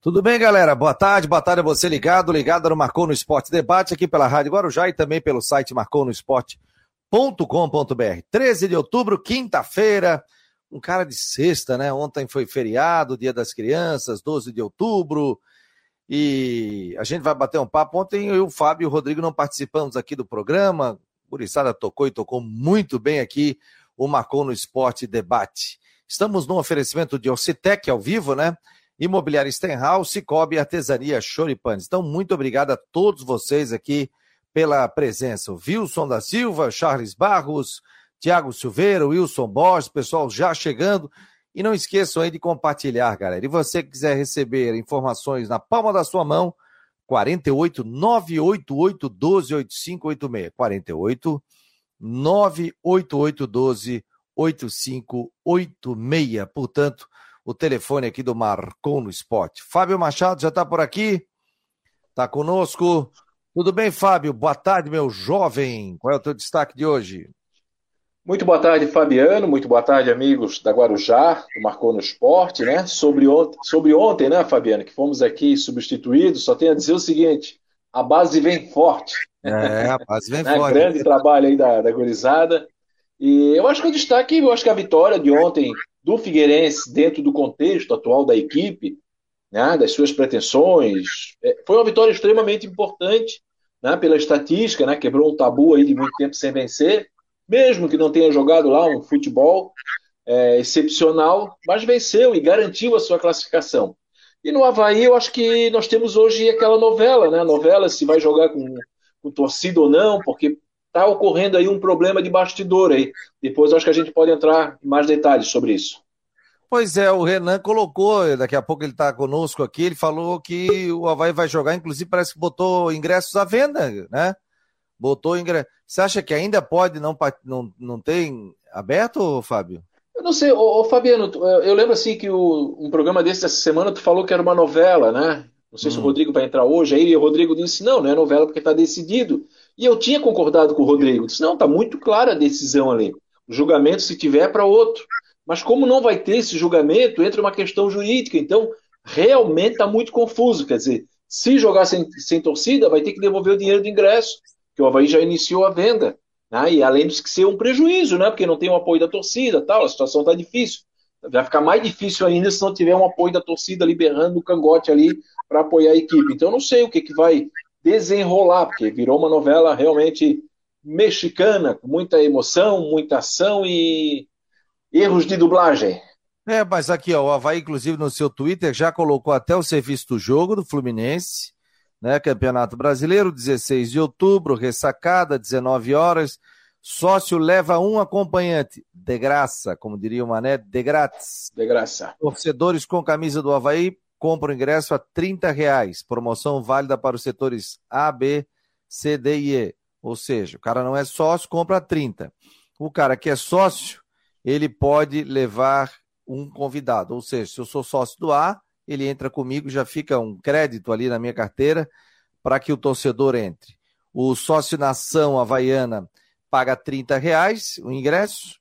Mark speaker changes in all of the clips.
Speaker 1: Tudo bem, galera? Boa tarde, boa tarde a você ligado, ligado no Marcou no Esporte Debate, aqui pela Rádio Guarujá e também pelo site marconosport.com.br. 13 de outubro, quinta-feira, um cara de sexta, né? Ontem foi feriado, Dia das Crianças, 12 de outubro, e a gente vai bater um papo. Ontem eu o Fábio e o Rodrigo não participamos aqui do programa, o Buriçada tocou e tocou muito bem aqui o Marcou no Esporte Debate. Estamos no oferecimento de Ocitec ao vivo, né? Imobiliária Stenhouse, Cicobi Artesania Choripanes. Então, muito obrigado a todos vocês aqui pela presença. O Wilson da Silva, Charles Barros, Tiago Silveira, Wilson Borges, pessoal já chegando. E não esqueçam aí de compartilhar, galera. E você que quiser receber informações na palma da sua mão, 48 988 12 8586. 48 988 12 8586. Portanto, o telefone aqui do Marcon no Esporte. Fábio Machado já está por aqui, está conosco. Tudo bem, Fábio? Boa tarde, meu jovem. Qual é o teu destaque de hoje?
Speaker 2: Muito boa tarde, Fabiano. Muito boa tarde, amigos da Guarujá, do Marcou no Esporte, né? Sobre ontem, sobre ontem, né, Fabiano, que fomos aqui substituídos, só tenho a dizer o seguinte: a base vem forte.
Speaker 1: É, a base vem
Speaker 2: né?
Speaker 1: forte.
Speaker 2: Grande trabalho aí da, da gurizada. E eu acho que o destaque, eu acho que a vitória de ontem do Figueirense dentro do contexto atual da equipe, né, das suas pretensões. É, foi uma vitória extremamente importante né, pela estatística, né, quebrou um tabu aí de muito tempo sem vencer, mesmo que não tenha jogado lá um futebol é, excepcional, mas venceu e garantiu a sua classificação. E no Havaí, eu acho que nós temos hoje aquela novela, né? A novela se vai jogar com, com torcida ou não, porque está ocorrendo aí um problema de bastidor aí. Depois acho que a gente pode entrar em mais detalhes sobre isso.
Speaker 1: Pois é, o Renan colocou, daqui a pouco ele está conosco aqui, ele falou que o Havaí vai jogar, inclusive parece que botou ingressos à venda, né? Botou ingressos. Você acha que ainda pode não, não, não tem aberto, Fábio?
Speaker 2: Eu não sei, ô, ô Fabiano, eu lembro assim que o, um programa desse dessa semana tu falou que era uma novela, né? Não sei hum. se o hum. Rodrigo vai entrar hoje aí, e o Rodrigo disse, não, não é novela porque está decidido. E eu tinha concordado com o Rodrigo. Disse, não, está muito clara a decisão ali. O julgamento, se tiver, é para outro. Mas como não vai ter esse julgamento, entra uma questão jurídica. Então, realmente está muito confuso. Quer dizer, se jogar sem, sem, torcida, vai ter que devolver o dinheiro do ingresso, que o Havaí já iniciou a venda. Né? E além disso que ser um prejuízo, né? porque não tem o apoio da torcida, tal, a situação está difícil. Vai ficar mais difícil ainda se não tiver um apoio da torcida liberando o cangote ali para apoiar a equipe. Então, não sei o que, que vai desenrolar, porque virou uma novela realmente mexicana, com muita emoção, muita ação e erros de dublagem.
Speaker 1: É, mas aqui, ó, o Havaí, inclusive, no seu Twitter, já colocou até o serviço do jogo do Fluminense, né? Campeonato Brasileiro, 16 de outubro, ressacada, 19 horas. Sócio leva um acompanhante, de graça, como diria o Mané, de grátis.
Speaker 2: De graça.
Speaker 1: Torcedores com camisa do Havaí compra o ingresso a 30 reais. Promoção válida para os setores A, B, C, D e E. Ou seja, o cara não é sócio, compra 30. O cara que é sócio, ele pode levar um convidado. Ou seja, se eu sou sócio do A, ele entra comigo, já fica um crédito ali na minha carteira para que o torcedor entre. O sócio nação havaiana paga 30 reais o ingresso.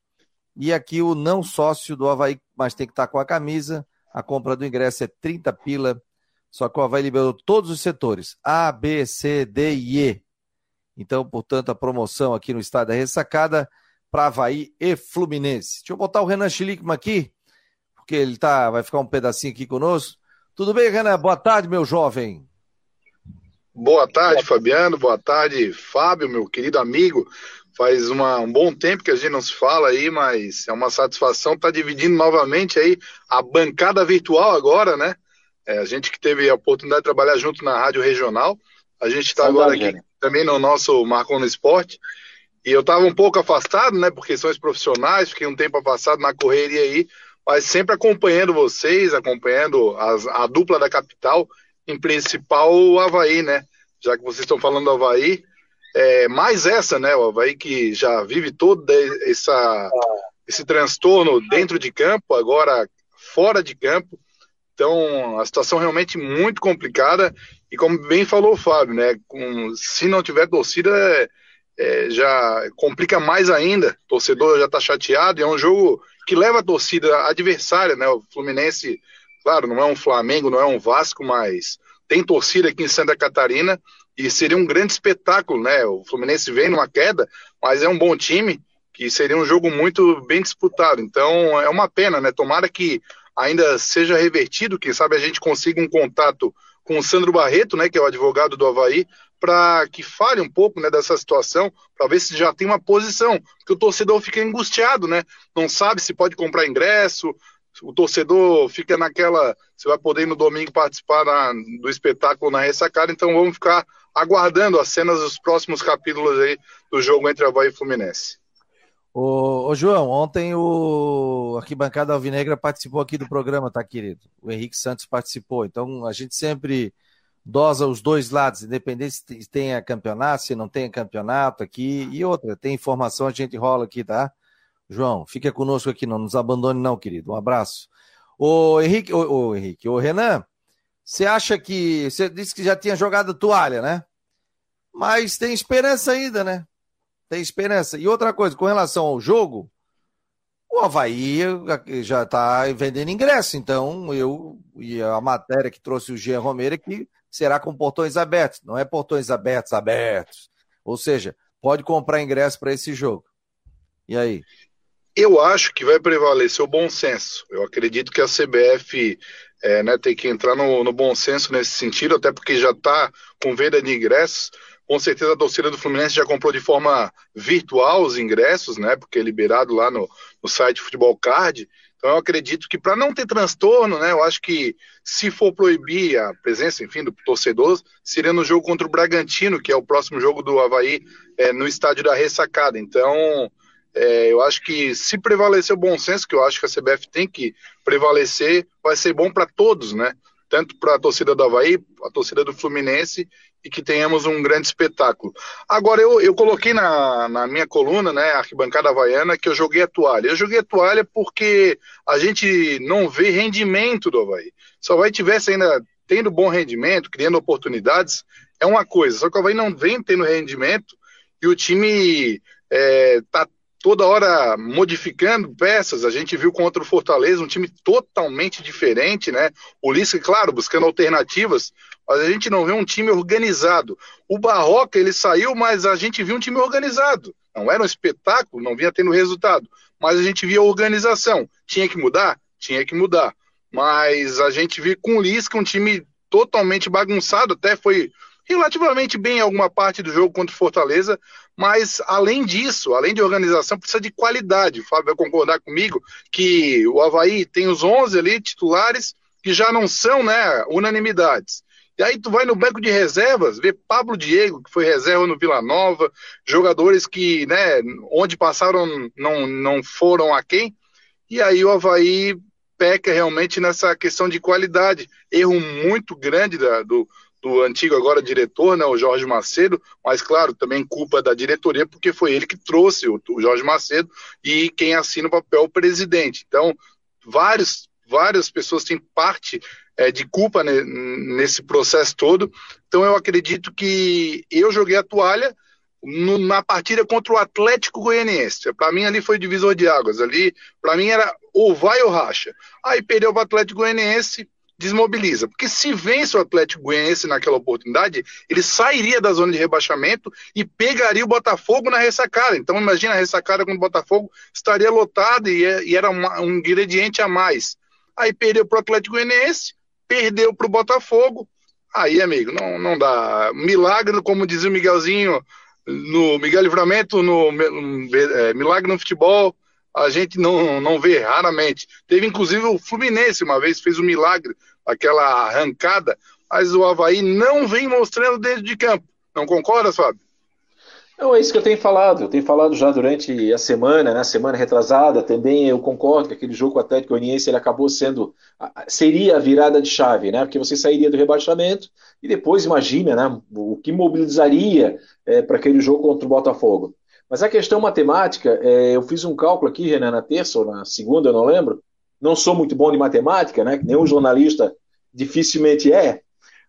Speaker 1: E aqui o não sócio do Havaí, mas tem que estar com a camisa, a compra do ingresso é 30 pila, só que o Havaí liberou todos os setores, A, B, C, D e E. Então, portanto, a promoção aqui no estádio da Ressacada para Havaí e Fluminense. Deixa eu botar o Renan Schlickman aqui, porque ele tá, vai ficar um pedacinho aqui conosco. Tudo bem, Renan? Boa tarde, meu jovem.
Speaker 3: Boa tarde, Fabiano. Boa tarde, Fábio, meu querido amigo. Faz uma, um bom tempo que a gente não se fala aí, mas é uma satisfação estar tá dividindo novamente aí a bancada virtual agora, né? É, a gente que teve a oportunidade de trabalhar junto na Rádio Regional, a gente está agora aqui né? também no nosso Marcon no Esporte. E eu estava um pouco afastado, né, por questões profissionais, fiquei um tempo afastado na correria aí, mas sempre acompanhando vocês, acompanhando as, a dupla da capital, em principal o Havaí, né? Já que vocês estão falando do Havaí, é, mais essa, né? O Havaí que já vive todo essa, esse transtorno dentro de campo, agora fora de campo. Então, a situação realmente muito complicada. E como bem falou o Fábio, né? Com, se não tiver torcida, é, é, já complica mais ainda. O torcedor já está chateado. E é um jogo que leva a torcida adversária, né? O Fluminense Claro, não é um Flamengo, não é um Vasco, mas tem torcida aqui em Santa Catarina e seria um grande espetáculo, né? O Fluminense vem numa queda, mas é um bom time que seria um jogo muito bem disputado. Então é uma pena, né? Tomara que ainda seja revertido, quem sabe a gente consiga um contato com o Sandro Barreto, né, que é o advogado do Havaí, para que fale um pouco né, dessa situação, para ver se já tem uma posição, porque o torcedor fica angustiado, né? Não sabe se pode comprar ingresso, o torcedor fica naquela. Você vai poder no domingo participar na, do espetáculo na ressacada, então vamos ficar aguardando as cenas dos próximos capítulos aí do jogo entre Havaí e Fluminense.
Speaker 1: Ô, ô, João, ontem o Arquibancada Alvinegra participou aqui do programa, tá, querido? O Henrique Santos participou. Então, a gente sempre dosa os dois lados, independente se tenha campeonato, se não tenha campeonato aqui. E outra, tem informação, a gente rola aqui, tá? João, fica conosco aqui, não nos abandone não, querido. Um abraço. Ô, Henrique, ô, ô Henrique, ô, Renan, você acha que... Você disse que já tinha jogado toalha, né? Mas tem esperança ainda, né? tem esperança. E outra coisa, com relação ao jogo, o Havaí já está vendendo ingresso, então eu e a matéria que trouxe o Jean Romero é que será com portões abertos, não é portões abertos, abertos. Ou seja, pode comprar ingresso para esse jogo. E aí?
Speaker 3: Eu acho que vai prevalecer o bom senso. Eu acredito que a CBF é, né, tem que entrar no, no bom senso nesse sentido, até porque já está com venda de ingressos. Com certeza a torcida do Fluminense já comprou de forma virtual os ingressos, né? Porque é liberado lá no, no site Futebol Card. Então eu acredito que para não ter transtorno, né? Eu acho que se for proibir a presença, enfim, do torcedor, seria no jogo contra o Bragantino, que é o próximo jogo do Havaí é, no estádio da Ressacada. Então é, eu acho que se prevalecer o bom senso, que eu acho que a CBF tem que prevalecer, vai ser bom para todos, né? Tanto para a torcida do Havaí, a torcida do Fluminense e que tenhamos um grande espetáculo. Agora, eu, eu coloquei na, na minha coluna, né, Arquibancada Havaiana, que eu joguei a toalha. Eu joguei a toalha porque a gente não vê rendimento do Havaí. Se o Havaí tivesse ainda tendo bom rendimento, criando oportunidades, é uma coisa. Só que o Havaí não vem tendo rendimento e o time está é, toda hora modificando peças. A gente viu contra o Fortaleza um time totalmente diferente, né? O Lisca, claro, buscando alternativas, mas a gente não vê um time organizado. O Barroca, ele saiu, mas a gente viu um time organizado. Não era um espetáculo, não vinha tendo resultado, mas a gente via organização. Tinha que mudar? Tinha que mudar. Mas a gente viu com o Lisca um time totalmente bagunçado, até foi relativamente bem em alguma parte do jogo contra o Fortaleza, mas além disso, além de organização, precisa de qualidade. O Fábio vai concordar comigo que o Havaí tem os 11 ali titulares que já não são né, unanimidades. E aí tu vai no banco de reservas, vê Pablo Diego, que foi reserva no Vila Nova, jogadores que, né, onde passaram não, não foram a quem, e aí o Havaí peca realmente nessa questão de qualidade. Erro muito grande da, do, do antigo agora diretor, né, o Jorge Macedo, mas claro, também culpa da diretoria, porque foi ele que trouxe o, Jorge Macedo e quem assina o papel o presidente. Então, vários, várias pessoas têm parte é, de culpa né, nesse processo todo. Então eu acredito que eu joguei a toalha na partida contra o Atlético Goianiense. Para mim ali foi divisor de águas. Ali, para mim era ou vai ou racha. Aí perdeu o Atlético Goianiense, desmobiliza. Porque se vence o Atlético Goianiense naquela oportunidade, ele sairia da zona de rebaixamento e pegaria o Botafogo na ressacada. Então imagina a ressacada com o Botafogo estaria lotada e, e era uma, um ingrediente a mais. Aí perdeu para o Atlético Goianiense, perdeu para o Botafogo. Aí, amigo, não, não dá. Milagre, como dizia o Miguelzinho, no Miguel Livramento, no, no é, Milagre no futebol, a gente não, não vê raramente. Teve inclusive o Fluminense uma vez, fez um milagre, aquela arrancada, mas o Havaí não vem mostrando dentro de campo. Não concorda, Fábio?
Speaker 2: Não, é isso que eu tenho falado. Eu tenho falado já durante a semana, né? Semana retrasada também. Eu concordo que aquele jogo com o Atlético Goianiense ele acabou sendo seria a virada de chave, né? Porque você sairia do rebaixamento e depois imagina, né? O que mobilizaria é, para aquele jogo contra o Botafogo. Mas a questão matemática, é, eu fiz um cálculo aqui, Renan, na terça ou na segunda, eu não lembro. Não sou muito bom de matemática, né? Nenhum jornalista dificilmente é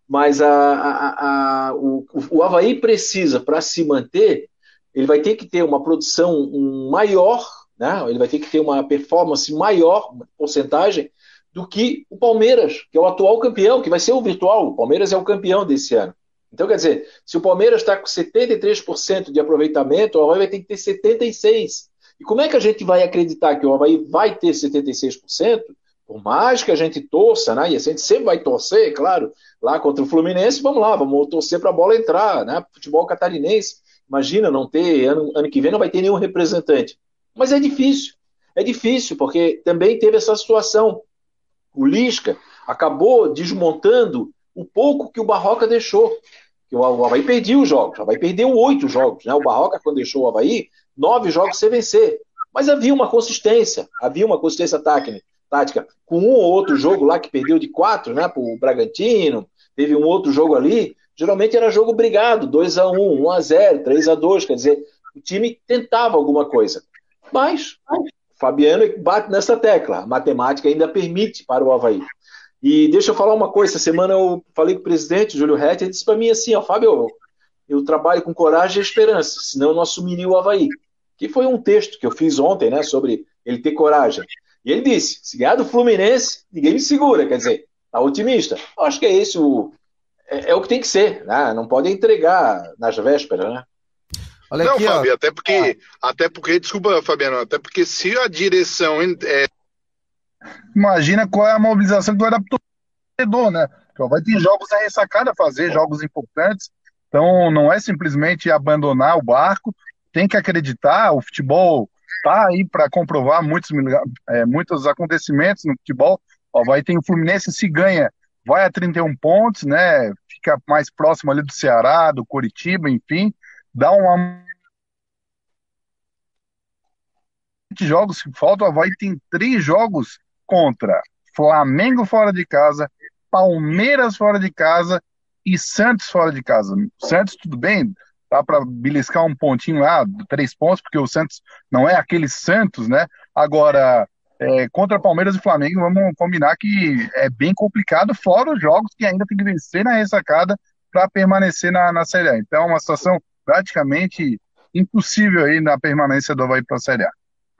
Speaker 2: mas a, a, a, o, o Havaí precisa, para se manter, ele vai ter que ter uma produção maior, né? ele vai ter que ter uma performance maior, porcentagem, do que o Palmeiras, que é o atual campeão, que vai ser o virtual. O Palmeiras é o campeão desse ano. Então, quer dizer, se o Palmeiras está com 73% de aproveitamento, o Havaí vai ter que ter 76%. E como é que a gente vai acreditar que o Havaí vai ter 76%? Por mais que a gente torça, né? E a gente sempre vai torcer, claro, lá contra o Fluminense, vamos lá, vamos torcer para a bola entrar, né? Futebol catarinense. Imagina não ter, ano, ano que vem não vai ter nenhum representante. Mas é difícil. É difícil, porque também teve essa situação. O Lisca acabou desmontando o pouco que o Barroca deixou. Que o Havaí perdeu os jogos. O Havaí perdeu oito jogos. Né? O Barroca, quando deixou o Havaí, nove jogos sem vencer. Mas havia uma consistência, havia uma consistência tática. Com um ou outro jogo lá que perdeu de quatro, né? Para o Bragantino, teve um outro jogo ali. Geralmente era jogo brigado, 2 a 1 1 a 0 3 a 2 Quer dizer, o time tentava alguma coisa. Mas Fabiano bate nessa tecla. A matemática ainda permite para o Havaí. E deixa eu falar uma coisa. Essa semana eu falei com o presidente, Júlio Rett, ele disse para mim assim: ó, Fábio, eu, trabalho com coragem e esperança, senão eu não assumiria o Havaí. Que foi um texto que eu fiz ontem, né, sobre ele ter coragem. E ele disse: se ganhar do Fluminense, ninguém me segura. Quer dizer, tá otimista. Eu acho que é esse o. É, é o que tem que ser, né? Não pode entregar nas vésperas, né?
Speaker 4: Olha não, aqui, Fábio, ó. até porque, ah. até porque, desculpa, Fabiano, até porque se a direção é...
Speaker 3: Imagina qual é a mobilização que vai dar pro torcedor, né? Vai ter jogos a ressacada fazer, jogos importantes. Então não é simplesmente abandonar o barco, tem que acreditar, o futebol tá aí para comprovar muitos, é, muitos acontecimentos no futebol. Ó, vai ter o Fluminense se ganha, vai a 31 pontos, né? Fica mais próximo ali do Ceará, do Coritiba, enfim dá uma jogos que faltam, Havaí tem três jogos contra Flamengo fora de casa, Palmeiras fora de casa e Santos fora de casa. Santos, tudo bem, dá para beliscar um pontinho lá, três pontos, porque o Santos não é aquele Santos, né? Agora, é, contra Palmeiras e Flamengo, vamos combinar que é bem complicado, fora os jogos que ainda tem que vencer na ressacada para permanecer na, na Série A. Então, é uma situação praticamente impossível aí na permanência do Havaí para a Série A.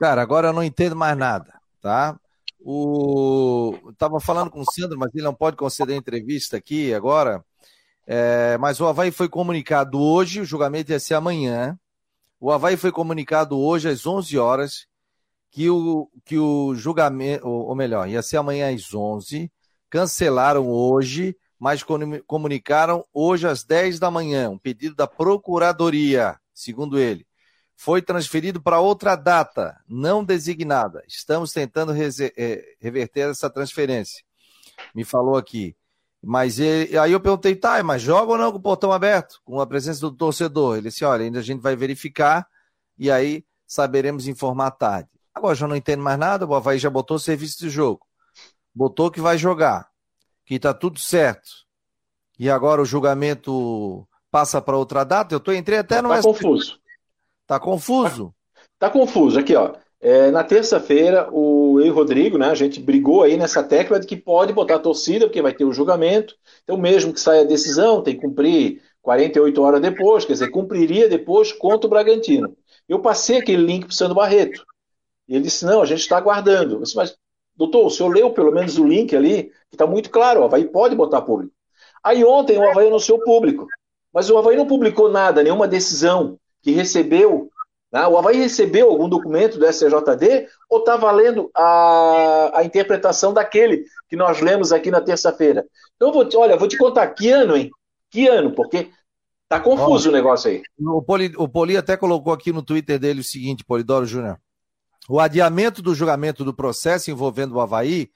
Speaker 1: Cara, agora eu não entendo mais nada, tá? O... Tava falando com o Sandro, mas ele não pode conceder entrevista aqui agora. É... Mas o Havaí foi comunicado hoje, o julgamento ia ser amanhã. O Havaí foi comunicado hoje às 11 horas que o, que o julgamento, ou melhor, ia ser amanhã às 11, cancelaram hoje mas comunicaram hoje às 10 da manhã um pedido da Procuradoria, segundo ele. Foi transferido para outra data, não designada. Estamos tentando é, reverter essa transferência. Me falou aqui. Mas ele, aí eu perguntei, tá, mas joga ou não com o portão aberto, com a presença do torcedor? Ele disse, olha, ainda a gente vai verificar e aí saberemos informar tarde. Agora já não entendo mais nada, o Havaí já botou o serviço de jogo. Botou que vai jogar que está tudo certo, e agora o julgamento passa para outra data, eu tô, entrei até no.
Speaker 2: Está confuso.
Speaker 1: Está confuso?
Speaker 2: Está tá confuso. Aqui, ó. É, na terça-feira, o eu e o Rodrigo, né, a gente brigou aí nessa tecla de que pode botar a torcida, porque vai ter o julgamento. Então, mesmo que saia a decisão, tem que cumprir 48 horas depois, quer dizer, cumpriria depois contra o Bragantino. Eu passei aquele link para o Sandro Barreto. Ele disse: não, a gente está aguardando. Eu disse, mas Doutor, o senhor leu pelo menos o link ali, que está muito claro, o Havaí pode botar público. Aí ontem o Havaí anunciou público, mas o Havaí não publicou nada, nenhuma decisão que recebeu. Né? O Havaí recebeu algum documento do SCJD ou está valendo a, a interpretação daquele que nós lemos aqui na terça-feira? Então, vou te, olha, vou te contar que ano, hein? Que ano, porque tá confuso o negócio aí.
Speaker 1: O Poli, o Poli até colocou aqui no Twitter dele o seguinte, Polidoro Júnior. O adiamento do julgamento do processo envolvendo o Havaí,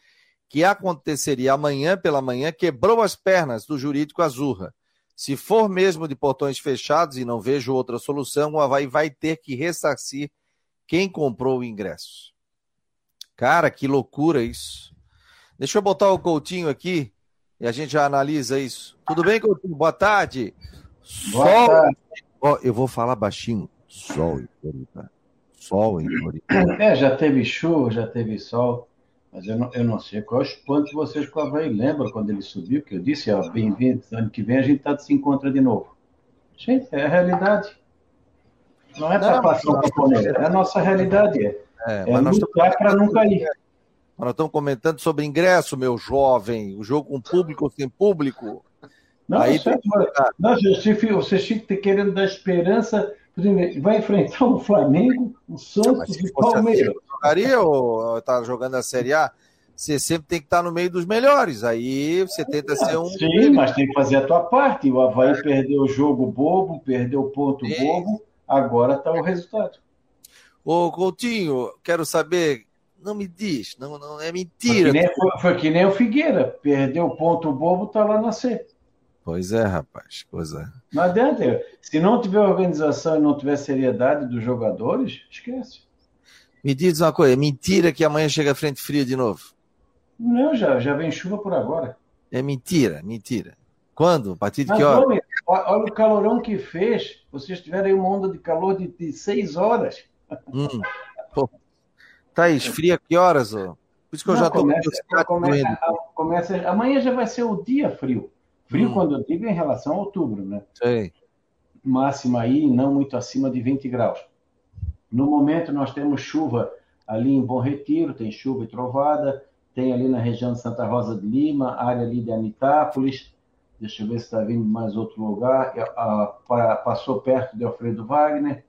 Speaker 1: que aconteceria amanhã pela manhã, quebrou as pernas do jurídico Azurra. Se for mesmo de portões fechados e não vejo outra solução, o Havaí vai ter que ressarcir quem comprou o ingresso. Cara, que loucura isso. Deixa eu botar o Coutinho aqui e a gente já analisa isso. Tudo bem, Coutinho? Boa tarde. Boa Sol. Tarde. Oh, eu vou falar baixinho. Sol, tá? sol em
Speaker 5: Floripa. É, já teve chuva, já teve sol, mas eu não, eu não sei qual é o espanto de vocês com o Havaí. Lembra quando ele subiu, que eu disse, ó, bem-vindo, ano que vem a gente tá, se encontra de novo. Gente, é a realidade. Não é para passar o camponês, é a nossa realidade. É, é, é lutar para não cair.
Speaker 1: Nós estamos comentando sobre ingresso, meu jovem. O jogo com público ou sem público.
Speaker 5: Não, Aí certo, mas, não, você fica querendo dar esperança. Vai enfrentar o Flamengo, o Santos e o Palmeiras. Assim,
Speaker 1: jogaria ou tá jogando a Série A? Você sempre tem que estar no meio dos melhores. Aí você tenta ser um.
Speaker 5: Sim, mas tem que fazer a tua parte. O Havaí perdeu o jogo bobo, perdeu o ponto bobo. Agora está o resultado.
Speaker 1: Ô, Coutinho, quero saber. Não me diz, não, não é mentira.
Speaker 5: Foi que, nem, foi, foi que nem o Figueira, perdeu o ponto bobo, tá lá na C.
Speaker 1: Pois é, rapaz, coisa.
Speaker 5: É. Não adianta, se não tiver organização e não tiver seriedade dos jogadores, esquece.
Speaker 1: Me diz uma coisa, é mentira que amanhã chega frente fria de novo?
Speaker 5: Não, já, já vem chuva por agora.
Speaker 1: É mentira, mentira. Quando? A partir de Mas, que hora? Homem,
Speaker 5: olha o calorão que fez. Vocês tiveram aí uma onda de calor de, de seis horas.
Speaker 1: Hum. Pô. Thaís, fria que horas? Ó? Por isso que eu Não, já estou
Speaker 5: começa, começa, começa, Amanhã já vai ser o dia frio. Frio hum. quando eu digo em relação a outubro, né?
Speaker 1: Sei.
Speaker 5: Máxima aí, não muito acima de 20 graus. No momento nós temos chuva ali em Bom Retiro, tem chuva e trovada, tem ali na região de Santa Rosa de Lima, área ali de Anitápolis, deixa eu ver se está vindo mais outro lugar, passou perto de Alfredo Wagner,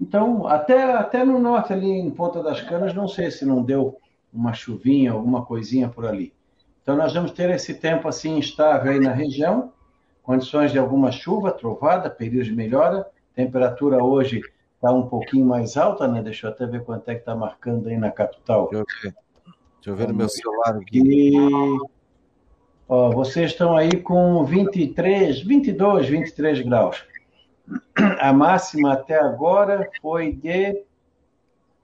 Speaker 5: então, até, até no norte, ali em Ponta das Canas, não sei se não deu uma chuvinha, alguma coisinha por ali. Então, nós vamos ter esse tempo assim instável aí na região, condições de alguma chuva, trovada, períodos de melhora. Temperatura hoje está um pouquinho mais alta, né? Deixa eu até ver quanto é que está marcando aí na capital.
Speaker 1: Deixa eu ver, Deixa eu ver no meu celular aqui.
Speaker 5: E, ó, vocês estão aí com 23, 22, 23 graus. A máxima até agora foi de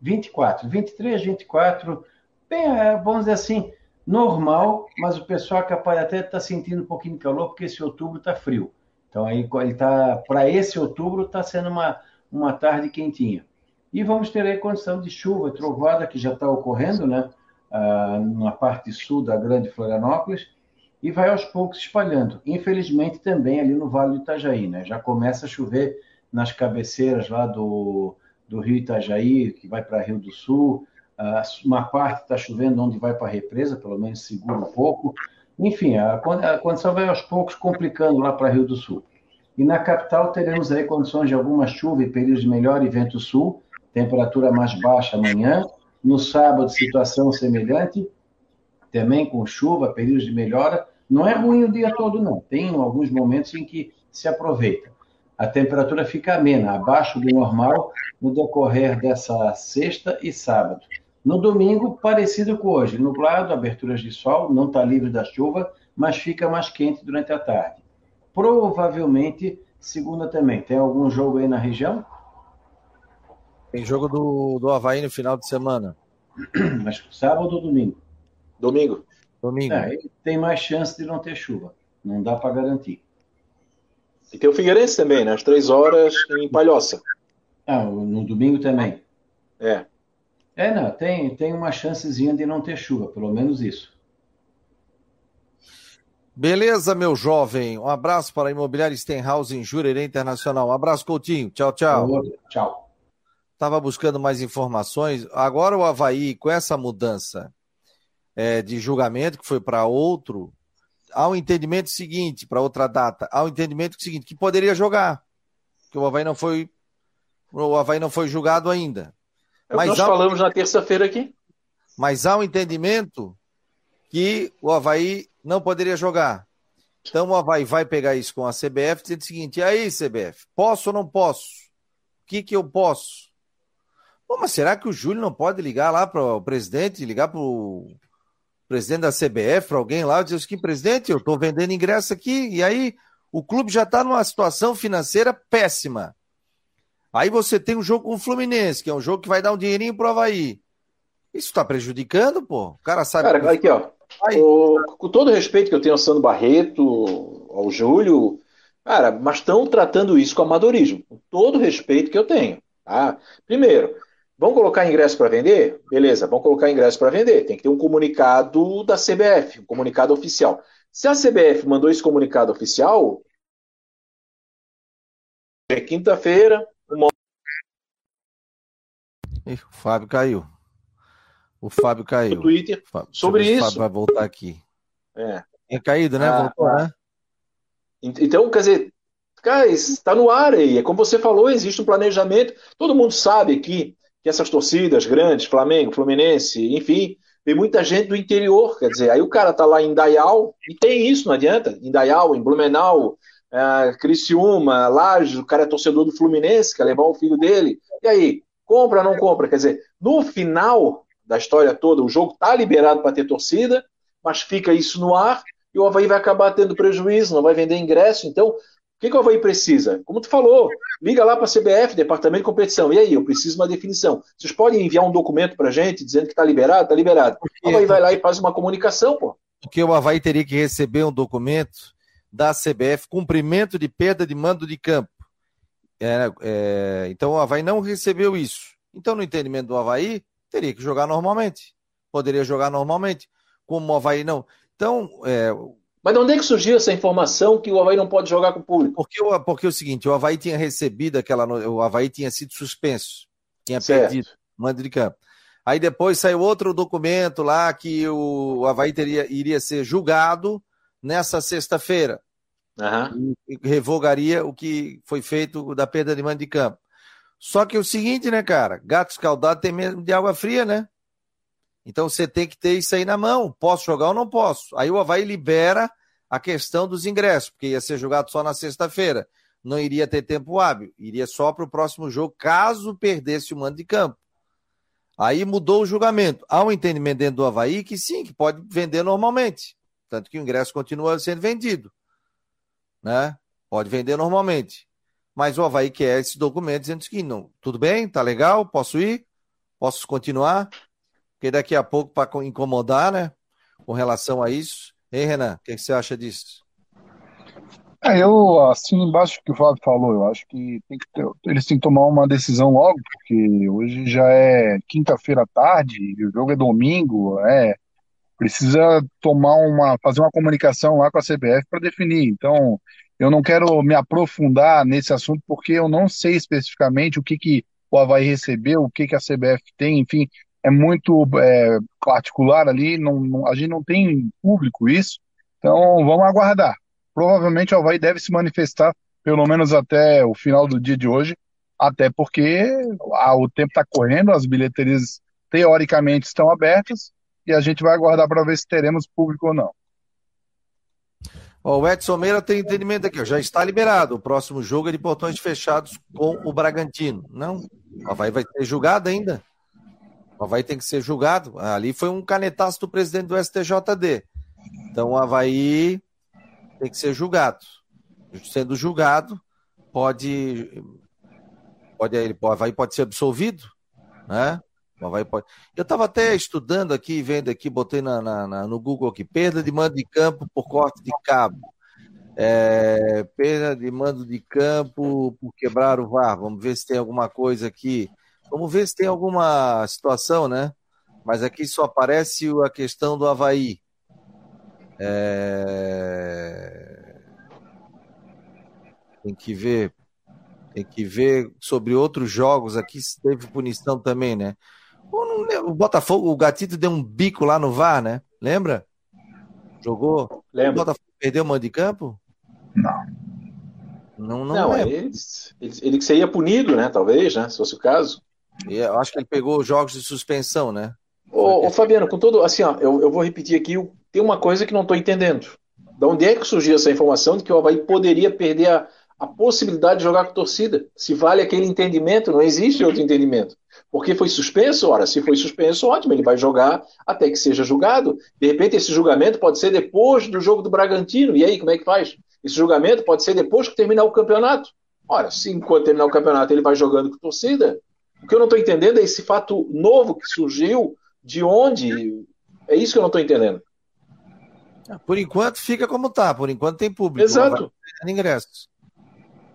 Speaker 5: 24, 23, 24, bem, é, vamos dizer assim, normal, mas o pessoal capaz até estar tá sentindo um pouquinho de calor, porque esse outubro está frio. Então, aí, ele tá, para esse outubro, está sendo uma, uma tarde quentinha. E vamos ter aí condição de chuva, trovada, que já está ocorrendo, né? Ah, na parte sul da Grande Florianópolis, e vai aos poucos espalhando. Infelizmente, também ali no Vale do Itajaí, né? Já começa a chover nas cabeceiras lá do, do Rio Itajaí, que vai para Rio do Sul. Uma parte está chovendo onde vai para a represa, pelo menos segura um pouco. Enfim, a condição vai aos poucos complicando lá para Rio do Sul. E na capital teremos aí condições de alguma chuva e períodos de melhor e vento sul, temperatura mais baixa amanhã. No sábado, situação semelhante, também com chuva, períodos de melhora, não é ruim o dia todo, não. Tem alguns momentos em que se aproveita. A temperatura fica amena, abaixo do normal, no decorrer dessa sexta e sábado. No domingo, parecido com hoje, nublado, aberturas de sol, não está livre da chuva, mas fica mais quente durante a tarde. Provavelmente, segunda também. Tem algum jogo aí na região?
Speaker 1: Tem jogo do, do Havaí no final de semana.
Speaker 5: Mas sábado ou domingo?
Speaker 2: Domingo.
Speaker 1: Domingo. É,
Speaker 5: tem mais chance de não ter chuva. Não dá para garantir.
Speaker 2: E tem o Figueirense também, né? Às três horas em Palhoça.
Speaker 5: Ah, no domingo também.
Speaker 2: É.
Speaker 5: É, não, tem, tem uma chancezinha de não ter chuva, pelo menos isso.
Speaker 1: Beleza, meu jovem. Um abraço para a Imobiliária Stenhouse em Jurerê Internacional. Um abraço, Coutinho. Tchau, tchau.
Speaker 5: Tchau.
Speaker 1: Estava buscando mais informações. Agora o Havaí, com essa mudança é, de julgamento, que foi para outro, há um entendimento seguinte, para outra data, há um entendimento seguinte, que poderia jogar. Que o Havaí não foi. O Havaí não foi julgado ainda.
Speaker 2: É mas nós há, falamos na terça-feira aqui.
Speaker 1: Mas há um entendimento que o Havaí não poderia jogar. Então o Havaí vai pegar isso com a CBF dizendo o seguinte: e aí, CBF, posso ou não posso? O que, que eu posso? Pô, mas será que o Júlio não pode ligar lá para o presidente, ligar para o presidente da CBF, para alguém lá, diz que presidente, eu estou vendendo ingresso aqui, e aí o clube já está numa situação financeira péssima. Aí você tem um jogo com o Fluminense, que é um jogo que vai dar um dinheirinho pro Havaí. Isso está prejudicando, pô. O cara sabe.
Speaker 2: Cara, aqui, ó. O, com todo o respeito que eu tenho ao Sandro Barreto, ao Júlio, cara, mas estão tratando isso com amadorismo. Com todo o respeito que eu tenho. Tá? Primeiro, Vão colocar ingresso para vender? Beleza, vão colocar ingresso para vender. Tem que ter um comunicado da CBF, um comunicado oficial. Se a CBF mandou esse comunicado oficial, é quinta-feira, uma...
Speaker 1: o Fábio caiu. O Fábio caiu.
Speaker 2: no Twitter
Speaker 1: Fábio,
Speaker 2: sobre
Speaker 1: se o
Speaker 2: isso.
Speaker 1: Fábio vai voltar aqui.
Speaker 2: É.
Speaker 1: Tinha caído, né?
Speaker 2: Ah,
Speaker 1: Voltou,
Speaker 2: ah.
Speaker 1: né?
Speaker 2: Ent- Então, quer dizer, cara, está no ar aí. É como você falou, existe um planejamento. Todo mundo sabe aqui que essas torcidas grandes, Flamengo, Fluminense, enfim, tem muita gente do interior. Quer dizer, aí o cara tá lá em Dayal, e tem isso, não adianta. Em Dayal, em Blumenau, eh, Criciúma, Lages, o cara é torcedor do Fluminense, quer levar o filho dele. E aí, compra ou não compra? Quer dizer, no final da história toda, o jogo tá liberado para ter torcida, mas fica isso no ar e o Havaí vai acabar tendo prejuízo, não vai vender ingresso. Então, o que, que o Havaí precisa? Como tu falou, liga lá para a CBF, Departamento de Competição. E aí, eu preciso de uma definição. Vocês podem enviar um documento para gente dizendo que está liberado? Está liberado. O Havaí vai lá e faz uma comunicação, pô.
Speaker 1: Porque o Havaí teria que receber um documento da CBF, cumprimento de perda de mando de campo. É, é, então o Havaí não recebeu isso. Então, no entendimento do Havaí, teria que jogar normalmente. Poderia jogar normalmente. Como o Havaí não. Então, é,
Speaker 2: Mas de onde é que surgiu essa informação que o Havaí não pode jogar com o público?
Speaker 1: porque, o, porque é o seguinte, o Havaí tinha recebido aquela. O Havaí tinha sido suspenso. Tinha
Speaker 2: Certo.
Speaker 1: perdido mando de campo. Aí depois saiu outro documento lá que o Havaí teria, iria ser julgado nessa sexta-feira.
Speaker 2: Aham.
Speaker 1: e revogaria o que foi feito da perda de mando de campo. Só que é o seguinte, né, cara? Gato escaldado tem medo de água fria, né? Então você tem que ter isso aí na mão. Posso jogar ou não posso? Aí o Havaí libera a questão dos ingressos, porque ia ser jogado só na sexta-feira. Não iria ter tempo hábil. Iria só para o próximo jogo, caso perdesse o mando de campo. Aí mudou o julgamento. Há um entendimento dentro do Havaí que sim, que pode vender normalmente. Tanto que o ingresso continua sendo vendido né? Pode vender normalmente. Mas o Havaí quer esse documento dizendo que não, tudo bem, tá legal, posso ir, posso continuar, porque daqui a pouco, para incomodar, né? Com relação a isso. Hein, Renan, o que, você acha disso?
Speaker 6: É, eu, assim, embaixo que o Fábio falou, eu acho que, que ter- eles têm que tomar uma decisão logo, porque hoje já é quinta-feira à tarde, o jogo é domingo, é, precisa tomar uma, fazer uma comunicação lá com a CBF para definir. Então, eu não quero me aprofundar nesse assunto, porque eu não sei especificamente o que, que o Havaí recebeu, o que, que a CBF tem, enfim, é muito é, particular ali, não, não- a gente não tem público isso, então vamos aguardar. Provavelmente o Havaí deve se manifestar, pelo menos até o final do dia de hoje, até porque ah, o tempo está correndo, as bilheterias teoricamente estão abertas, e a gente vai aguardar para ver se teremos público ou não.
Speaker 1: Ó, o Edson Meira tem entendimento aqui, ó, já está liberado. O próximo jogo é de portões fechados com o Bragantino. Não, o Havaí vai ser julgado ainda. O Havaí tem que ser julgado. Ali foi um canetaço do presidente do STJD. Então o Havaí tem que ser julgado. Sendo julgado, pode. pode ele, Havaí pode ser absolvido, né? Pode... Eu estava até estudando aqui, vendo aqui, botei na, na- na- no Google aqui, perda de mando de campo por corte de cabo. É, perda de mando de campo por quebrar o VAR. Vamos ver se tem alguma coisa aqui. Vamos ver se tem alguma situação, né? Mas aqui só aparece a questão do Havaí. É... Tem que ver. Tem que ver sobre outros jogos aqui se teve punição também, né? Pô, não lembro. O Botafogo, o Gatito deu um bico lá no VAR, né? Lembra? Jogou. O
Speaker 2: Lembra?
Speaker 1: Botafogo perdeu o mando de campo?
Speaker 6: Não.
Speaker 1: Não, não,
Speaker 2: Não, ele, ele, ele que seria punido, né? Talvez, né? Se fosse o caso.
Speaker 1: E Eu acho que ele pegou os jogos de suspensão, né?
Speaker 2: Ô, ô, Fabiano, com todo. Assim, ó, eu, eu vou repetir aqui. o- Tem uma coisa que não estou entendendo. Da onde é que surgiu essa informação de que o Havaí poderia perder a, a possibilidade de jogar com torcida? Se vale aquele entendimento, não existe outro entendimento. Porque foi suspenso? Ora, se foi suspenso, ótimo, ele vai jogar até que seja julgado. De repente, esse julgamento pode ser depois do jogo do Bragantino. E aí, como é que faz? Esse julgamento pode ser depois que terminar o campeonato. Ora, se enquanto terminar o campeonato ele vai jogando com torcida, o que eu não estou entendendo é esse fato novo que surgiu, de onde. É isso que eu não estou entendendo.
Speaker 1: Por enquanto fica como tá. Por enquanto tem público.
Speaker 2: Exato.
Speaker 1: Ingressos.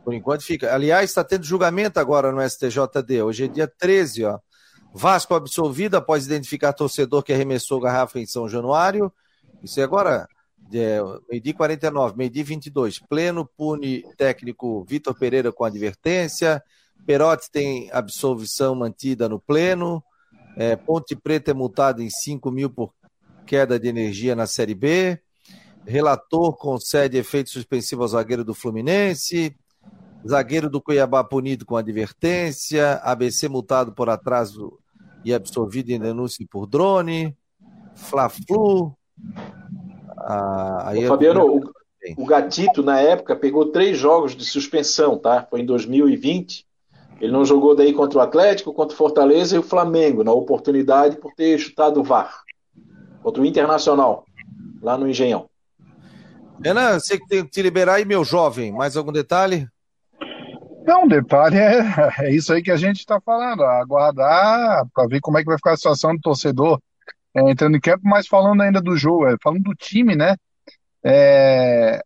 Speaker 1: Por enquanto fica. Aliás, está tendo julgamento agora no STJD. Hoje é dia 13, ó. Vasco absolvido após identificar torcedor que arremessou garrafa em São Januário. Isso é agora, é, meio-dia e 49, meio-dia e 22. Pleno pune técnico Vitor Pereira com advertência. Perotti tem absolvição mantida no pleno. É, Ponte Preta é multado em 5 mil por queda de energia na Série B. Relator concede efeito suspensivo ao zagueiro do Fluminense. Zagueiro do Cuiabá punido com advertência. ABC multado por atraso e absolvido em denúncia por drone. Fla-Flu.
Speaker 2: Ah, Ô, Fabiano, o, o Gatito, na época, pegou três jogos de suspensão, tá? Foi em 2020. Ele não jogou daí contra o Atlético, contra o Fortaleza e o Flamengo, na oportunidade por ter chutado o VAR. Contra o Internacional, lá no Engenhão.
Speaker 1: Renan, você que tem que te liberar aí, meu jovem. Mais algum detalhe?
Speaker 3: Não, detalhe é, é isso aí que a gente está falando. Aguardar para ver como é que vai ficar a situação do torcedor é, entrando em campo, mas falando ainda do jogo, é, falando do time, né? É,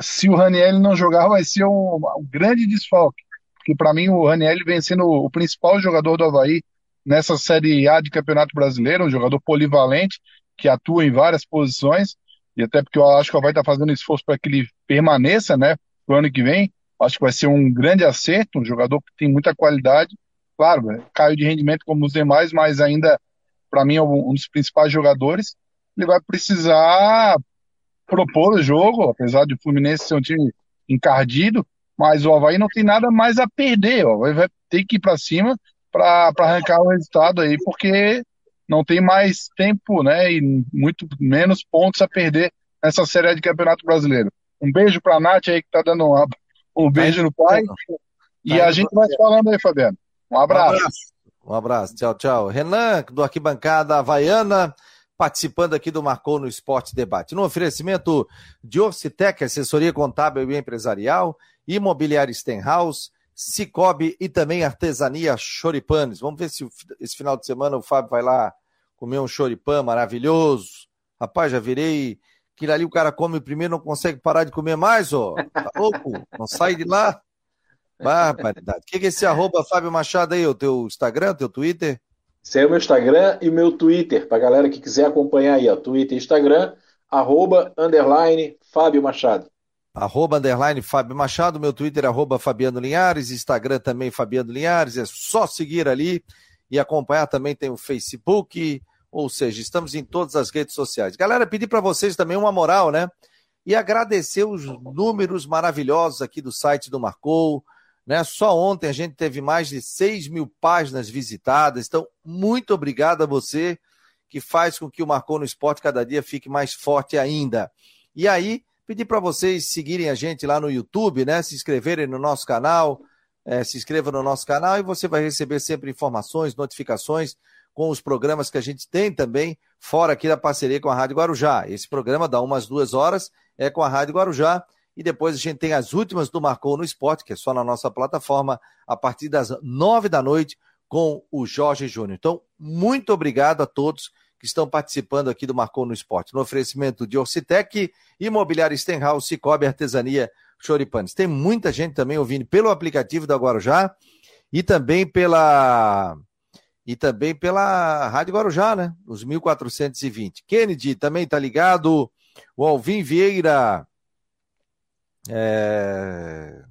Speaker 3: se o Raniel não jogar, vai ser um, um grande desfalque. Porque para mim o Raniel vem sendo o principal jogador do Havaí nessa Série A de Campeonato Brasileiro, um jogador polivalente que atua em várias posições e até porque eu acho que o Havaí está fazendo esforço para que ele permaneça, né, pro ano que vem. Acho que vai ser um grande acerto, um jogador que tem muita qualidade. Claro, é, caiu de rendimento como os demais, mas ainda, para mim, é um dos principais jogadores. Ele vai precisar propor o jogo, apesar de o Fluminense ser um time encardido, mas o Havaí não tem nada mais a perder. O Havaí vai ter que ir para cima para arrancar o resultado aí, porque não tem mais tempo, né, e muito menos pontos a perder nessa série de Campeonato Brasileiro. Um beijo para a Nath aí que tá dando um, um beijo no pai. E tá a gente vai falando aí, Fabiano. Um abraço. Um abraço.
Speaker 1: Um abraço. Tchau, tchau. Renan, do Arquibancada Havaiana, participando aqui do Marcou no Esporte Debate. No oferecimento de Orcitec, assessoria contábil e empresarial, Imobiliário Stenhouse, Cicobi e também Artesania Choripanes. Vamos ver se esse final de semana o Fábio vai lá comer um choripan maravilhoso. Rapaz, já virei. Aquilo ali o cara come primeiro não consegue parar de comer mais, ó. Tá louco? Não sai de lá. Barbaridade. O que é esse arroba Fábio Machado aí? O teu Instagram, o teu Twitter?
Speaker 2: Esse é o meu Instagram e meu Twitter, pra galera que quiser acompanhar aí, ó. Twitter e Instagram, arroba, underline, Fábio Machado
Speaker 1: arroba underline Fábio Machado, meu Twitter arroba Fabiano Linhares, Instagram também Fabiano Linhares, é só seguir ali e acompanhar também tem o Facebook, ou seja, estamos em todas as redes sociais. Galera, pedir para vocês também uma moral, né? E agradecer os números maravilhosos aqui do site do Marcou, né? Só ontem a gente teve mais de 6 mil páginas visitadas, então muito obrigado a você que faz com que o Marcou no Esporte cada dia fique mais forte ainda. E aí, Pedir para vocês seguirem a gente lá no YouTube, né? Se inscreverem no nosso canal, é, se inscreva no nosso canal e você vai receber sempre informações, notificações com os programas que a gente tem também, fora aqui da parceria com a Rádio Guarujá. Esse programa dá umas duas horas, é com a Rádio Guarujá. E depois a gente tem as últimas do Marcou no Esporte, que é só na nossa plataforma, a partir das nove da noite, com o Jorge Júnior. Então, muito obrigado a todos que estão participando aqui do Marcou no Esporte. No oferecimento de Orcitec, Imobiliário Stenhouse, Cicobi, Artesania, Choripanes. Tem muita gente também ouvindo pelo aplicativo da Guarujá e também pela e também pela Rádio Guarujá, né? Os 1420. Kennedy também está ligado. O Alvin Vieira é...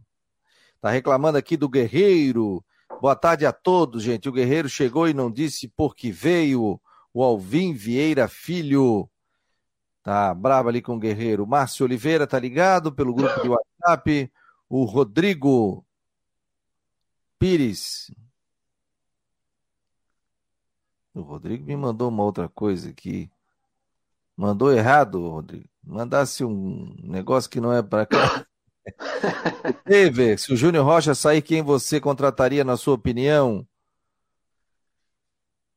Speaker 1: tá reclamando aqui do Guerreiro. Boa tarde a todos, gente. O Guerreiro chegou e não disse por que veio o Alvin Vieira Filho. Tá bravo ali com o Guerreiro. Márcio Oliveira tá ligado pelo grupo de WhatsApp. O Rodrigo Pires. O Rodrigo me mandou uma outra coisa aqui. Mandou errado, Rodrigo. Mandasse um negócio que não é para cá. Teve, se o Júnior Rocha sair, quem você contrataria, na sua opinião?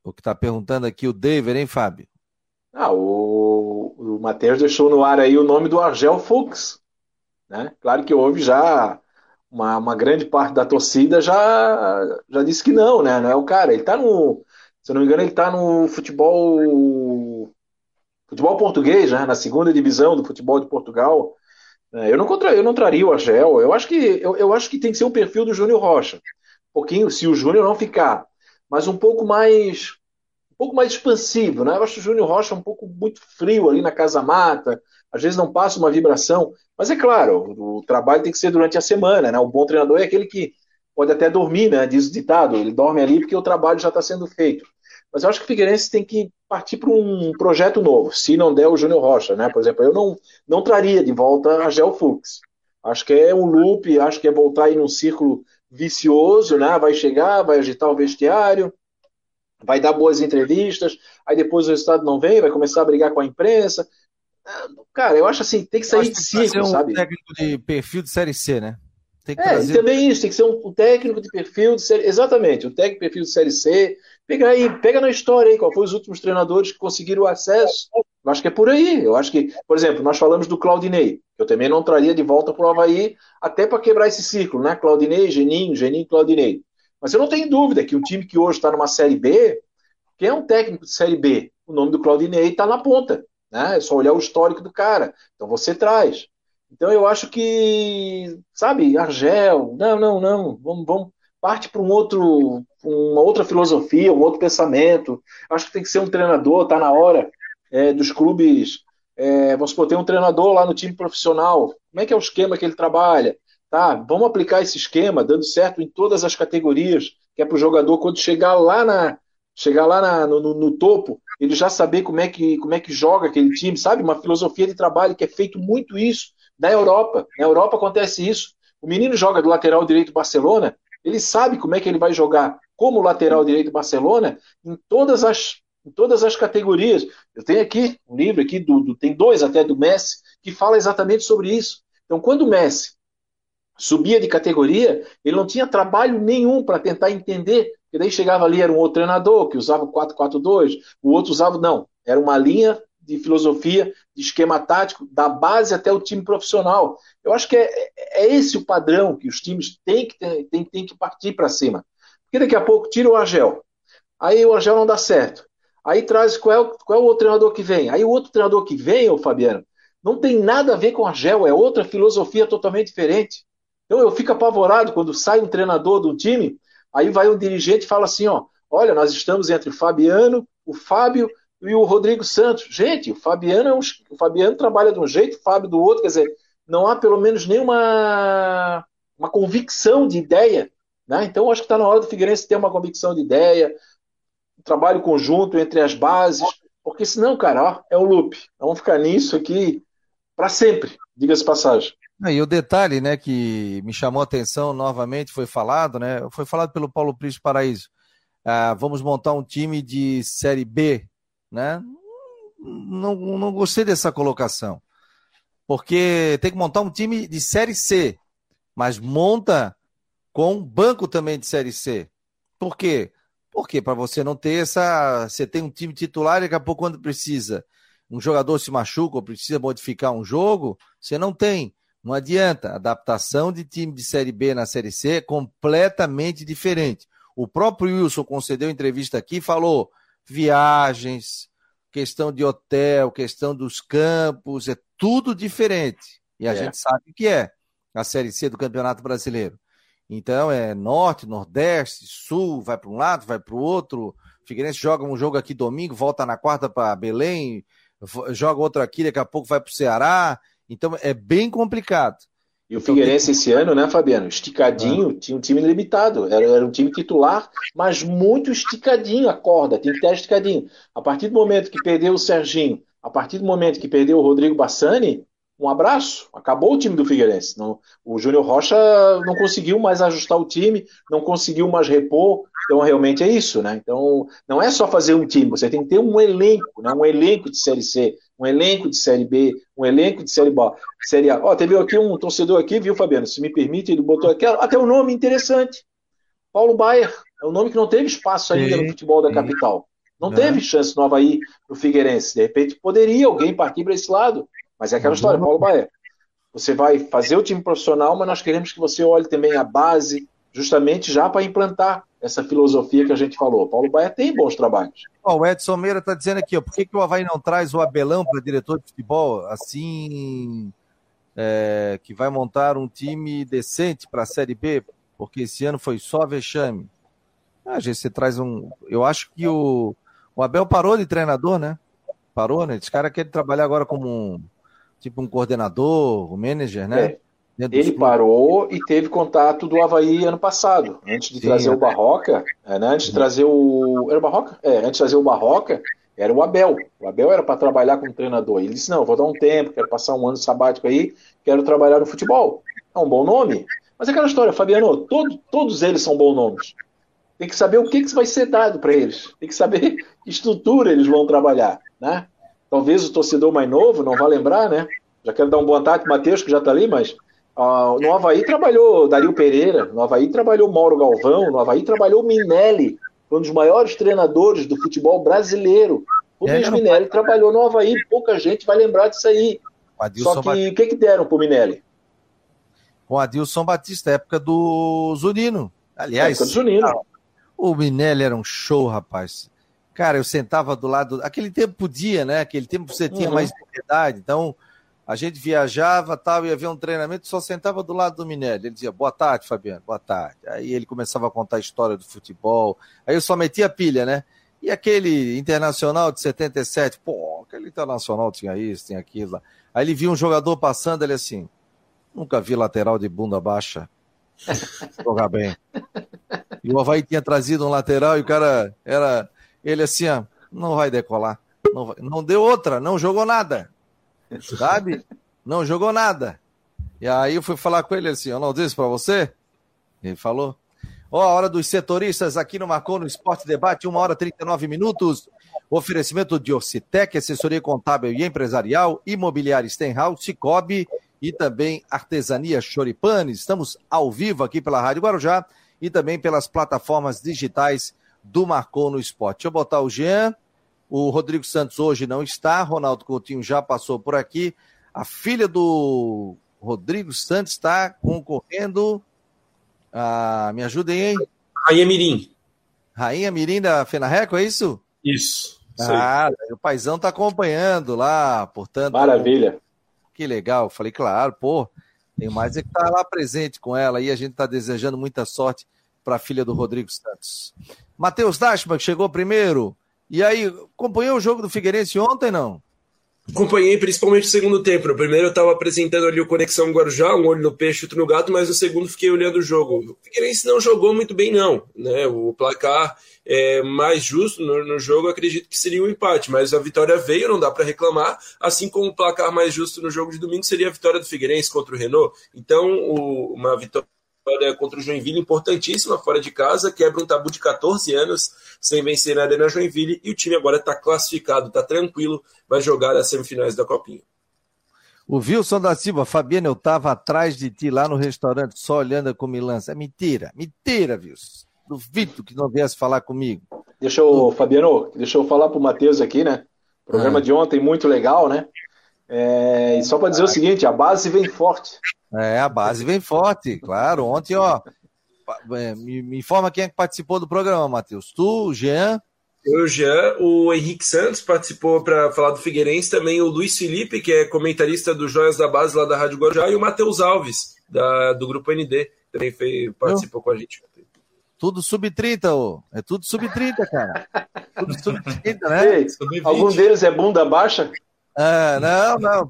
Speaker 1: O que está perguntando aqui o David, hein, Fábio?
Speaker 2: Ah, o, o Matheus deixou no ar aí o nome do Argel Fux. Né? Claro que houve já uma, uma grande parte da torcida já, já disse que não, né? Não é o cara. Ele está no. Se não me engano, ele está no futebol. Futebol português, né? Na segunda divisão do futebol de Portugal. É, eu não, contra, eu não traria o Argel. Eu acho que eu, eu acho que tem que ser o perfil do Júnior Rocha. Um pouquinho, se o Júnior não ficar mas um pouco mais um pouco mais expansivo, né? Eu acho o Júnior Rocha um pouco muito frio ali na casa mata, às vezes não passa uma vibração, mas é claro, o, trabalho tem que ser durante a semana, né? O bom treinador é aquele que pode até dormir, né? Diz o ditado, ele dorme ali porque o trabalho já está sendo feito. Mas eu acho que o Figueirense tem que partir para um projeto novo, se não der o Júnior Rocha, né? Por exemplo, eu não, não traria de volta a Gel Fux. Acho que é um loop, acho que é voltar aí num círculo vicioso, né? Vai chegar, vai agitar o vestiário, vai dar boas entrevistas, aí depois o resultado não vem, vai começar a brigar com a imprensa. Cara, eu acho assim, tem que sair de ciclo,
Speaker 1: um
Speaker 2: sabe?
Speaker 1: técnico de perfil de Série C, né?
Speaker 2: Tem que é, trazer... também isso, tem que ser um, um, técnico de perfil de série Exatamente, um técnico de perfil de série C. Pega aí, pega na história aí, qual foi os últimos treinadores que conseguiram acesso. Eu acho que é por aí. Eu acho que, por exemplo, nós falamos do Claudinei, que eu também não traria de volta para o Havaí, até para quebrar esse ciclo, né? Claudinei, Geninho, Geninho, Claudinei. Mas eu não tenho dúvida que um time que hoje está numa série B, quem é um técnico de série B? O nome do Claudinei está na ponta. Né? É só olhar o histórico do cara. Então você traz. Então eu acho que, sabe, Argel, não, não, não, vamos, vamos parte para um outro, uma outra filosofia, um outro pensamento. Acho que tem que ser um treinador, tá na hora é, dos clubes. É, vamos supor, tem um treinador lá no time profissional. Como é que é o esquema que ele trabalha? Tá, vamos aplicar esse esquema, dando certo em todas as categorias, que é para o jogador, quando chegar lá na, chegar lá na, no, no, topo, ele já saber como é, que, como é que joga aquele time, sabe? Uma filosofia de trabalho que é feito muito isso na Europa. Na Europa acontece isso. O menino joga do lateral direito Barcelona, ele sabe como é que ele vai jogar como lateral direito Barcelona em todas as, em todas as categorias. Eu tenho aqui um livro aqui do, do tem dois até do Messi que fala exatamente sobre isso. Então, quando o Messi subia de categoria, ele não tinha trabalho nenhum para tentar entender, porque daí chegava ali era um outro treinador que usava o 4-4-2, o outro usava não, era uma linha de filosofia, de esquema tático, da base até o time profissional. Eu acho que é, é esse o padrão que os times têm que, têm, têm que partir para cima. Porque daqui a pouco tira o Argel. Aí o Argel não dá certo. Aí traz qual é, o, qual é o outro treinador que vem. Aí o outro treinador que vem, ô Fabiano, não tem nada a ver com o Argel, é outra filosofia totalmente diferente. Então eu fico apavorado quando sai um treinador do time, aí vai um dirigente e fala assim, ó, olha, nós estamos entre o Fabiano, o Fábio e o Rodrigo Santos. Gente, o Fabiano, é um, o Fabiano trabalha de um jeito, o Fábio do outro, quer dizer, não há pelo menos nenhuma uma convicção de ideia. Né? Então, acho que está na hora do Figueirense ter uma convicção de ideia, um trabalho conjunto entre as bases, porque senão, cara, ó, é o loop. Vamos ficar nisso aqui para sempre, diga-se passagem.
Speaker 1: E o detalhe, né, que me chamou a atenção novamente, foi falado, né, foi falado pelo Paulo Príncipe Paraíso. Ah, vamos montar um time de Série B né? Não, não gostei dessa colocação. Porque tem que montar um time de Série C, mas monta com banco também de Série C. Por quê? Porque para você não ter essa. Você tem um time titular e daqui a pouco, quando precisa, um jogador se machuca ou precisa modificar um jogo, você não tem. Não adianta. Adaptação de time de Série B na Série C é completamente diferente. O próprio Wilson concedeu entrevista aqui e falou: viagens, questão de hotel, questão dos campos, é tudo diferente. E a é. gente sabe que é a Série C do Campeonato Brasileiro. Então é norte, nordeste, sul, vai para um lado, vai para o outro. Figueirense joga um jogo aqui domingo, volta na quarta para Belém, joga outro aqui, daqui a pouco vai para o Ceará. Então é bem complicado.
Speaker 2: E o Figueirense esse ano, né, Fabiano? Esticadinho, ah. tinha um time limitado. Era, era, um time titular, mas muito esticadinho a corda, tem que ter esticadinho. A partir do momento que perdeu o Serginho, a partir do momento que perdeu o Rodrigo Bassani, um abraço. Acabou o time do Figueirense. Não, o Júnior Rocha não conseguiu mais ajustar o time, não conseguiu mais repor. Então, realmente é isso, né? Então, não é só fazer um time, você tem que ter um elenco, né? um elenco de Série C, um elenco de Série B, um elenco de Série B, Série A. Ó, teve aqui um torcedor aqui, viu, Fabiano? Se me permite, ele botou aqui até um nome interessante. Paulo Baier. É um nome que não teve espaço ainda sim, no futebol da sim. capital. Não, não teve chance nova aí no Figueirense. De repente, poderia alguém partir para esse lado. Mas é aquela história, Paulo Baia. Você vai fazer o time profissional, mas nós queremos que você olhe também a base, justamente já para implantar essa filosofia que a gente falou. Paulo Baia tem bons trabalhos.
Speaker 1: Oh, o Edson Meira está dizendo aqui, ó, por que, que o Havaí não traz o Abelão para diretor de futebol, assim, é, que vai montar um time decente para a Série B? Porque esse ano foi só vexame. Ah, gente, você traz um. Eu acho que o, o Abel parou de treinador, né? Parou, né? Esse cara quer trabalhar agora como um tipo um coordenador, um manager, né?
Speaker 2: É. ele parou e teve contato do Havaí ano passado, antes de Sim, trazer o Barroca, é, né? antes de trazer o. Era o Barroca? É, antes de trazer o Barroca, era o Abel. O Abel era para trabalhar como treinador. Ele disse: Não, vou dar um tempo, quero passar um ano sabático aí, quero trabalhar no futebol. É um bom nome. Mas é aquela história, Fabiano, todo, todos eles são bons nomes. Tem que saber o que, que vai ser dado para eles. Tem que saber que estrutura eles vão trabalhar. Né? Talvez o torcedor mais novo não vá lembrar, né? Já quero dar um boa tarde, Matheus, que já está ali, mas uh, no Havaí trabalhou Dario Pereira, no Havaí trabalhou Mauro Galvão, no Havaí trabalhou Minelli, um dos maiores treinadores do futebol brasileiro. O é, Luiz Minelli não... trabalhou no Havaí, pouca gente vai lembrar disso aí. Só que o que, que deram pro Minelli?
Speaker 1: Com Adilson Batista, época do Zunino. Aliás, época do Zunino. o Minelli era um show, rapaz. Cara, eu sentava do lado. Aquele tempo podia, né? Aquele tempo você tinha uhum. mais liberdade. Então, a gente viajava, tal, ia ver um treinamento, só sentava do lado do Minelli. Ele dizia, boa tarde, Fabiano, boa tarde. Aí ele começava a contar a história do futebol. Aí eu só metia pilha, né? E aquele internacional de 77, pô, aquele internacional tinha isso, tinha aquilo. Aí ele viu um jogador passando, ele assim, nunca vi lateral de bunda baixa jogar bem. E o Havaí tinha trazido um lateral e o cara era, ele assim, ó, não vai decolar. Não, vai. não deu outra, não jogou nada sabe? Não jogou nada. E aí eu fui falar com ele assim, eu não disse para você? Ele falou. Ó, a hora dos setoristas aqui no Marcou no Esporte Debate, 1 hora e 39 minutos. Oferecimento de Orcitec, assessoria contábil e empresarial, imobiliária Stenhouse, Cicobi e também Artesania Choripanes. Estamos ao vivo aqui pela Rádio Guarujá e também pelas plataformas digitais do Marcou no Esporte. Deixa eu botar o Jean. O Rodrigo Santos hoje não está, Ronaldo Coutinho já passou por aqui. A filha do Rodrigo Santos está concorrendo. Ah, me ajudem, hein?
Speaker 2: Rainha Mirim.
Speaker 1: Rainha Mirim da Fenarreco, é isso?
Speaker 2: Isso.
Speaker 1: Ah, o paizão está acompanhando lá, portanto.
Speaker 2: Maravilha.
Speaker 1: Que legal. Falei, claro, pô, tem mais é que tá lá presente com ela e a gente está desejando muita sorte para a filha do Rodrigo Santos. Matheus Dashman, que chegou primeiro. E aí, acompanhou o jogo do Figueirense ontem, não?
Speaker 7: Acompanhei principalmente o segundo tempo. No primeiro eu estava apresentando ali o Conexão Guarujá, um olho no peixe, outro no gato, mas no segundo fiquei olhando o jogo. O Figueirense não jogou muito bem, não. Né? O placar é mais justo no, no jogo, acredito que seria um empate, mas a vitória veio, não dá para reclamar. Assim como o placar mais justo no jogo de domingo seria a vitória do Figueirense contra o Renault. Então, o, uma vitória vitória contra o Joinville importantíssima fora de casa, quebra um tabu de 14 anos sem vencer na Arena Joinville e o time agora está classificado, está tranquilo, vai jogar as semifinais da Copinha.
Speaker 1: O Wilson da Silva, Fabiano, eu estava atrás de ti lá no restaurante, só olhando a comilança. É mentira, mentira, Wilson. Duvido que não viesse falar comigo.
Speaker 2: Deixa eu, Fabiano, deixa eu falar para o Matheus aqui, né? Programa ah. de ontem muito legal, né? É, e só para dizer o seguinte, a base vem forte.
Speaker 1: É, a base vem forte, claro. Ontem, ó, é, me, me informa quem é que participou do programa, Matheus. Tu, o Jean?
Speaker 7: Eu, Jean, o Henrique Santos participou para falar do Figueirense, também o Luiz Felipe, que é comentarista do Joias da Base lá da Rádio Guarujá, e o Matheus Alves, da, do Grupo ND, também foi, participou Eu? com a gente.
Speaker 1: Tudo sub-30, ô. É tudo sub-30, cara. Tudo sub-30, né?
Speaker 2: Ei, sub algum deles é bunda baixa?
Speaker 1: Ah, não, não,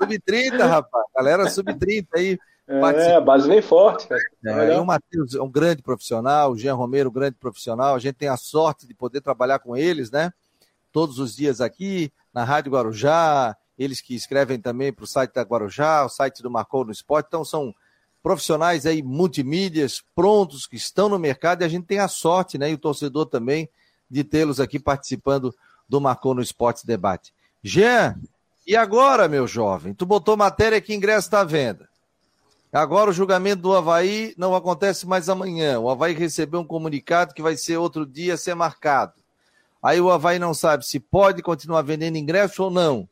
Speaker 1: Sub-30, rapaz. Galera sub-30 aí.
Speaker 2: É, a base vem forte.
Speaker 1: É, o Matheus é um grande profissional, o Jean Romero, um grande profissional. A gente tem a sorte de poder trabalhar com eles, né? Todos os dias aqui, na Rádio Guarujá, eles que escrevem também para o site da Guarujá, o site do Marcou no Esporte. Então, são profissionais aí, multimídias, prontos, que estão no mercado, e a gente tem a sorte, né? E o torcedor também, de tê-los aqui participando do Marcou no Esportes Debate. Jean, e agora, meu jovem? Tu botou matéria que ingresso está à venda. Agora o julgamento do Havaí não acontece mais amanhã. O Havaí recebeu um comunicado que vai ser outro dia ser marcado. Aí o Havaí não sabe se pode continuar vendendo ingresso ou não.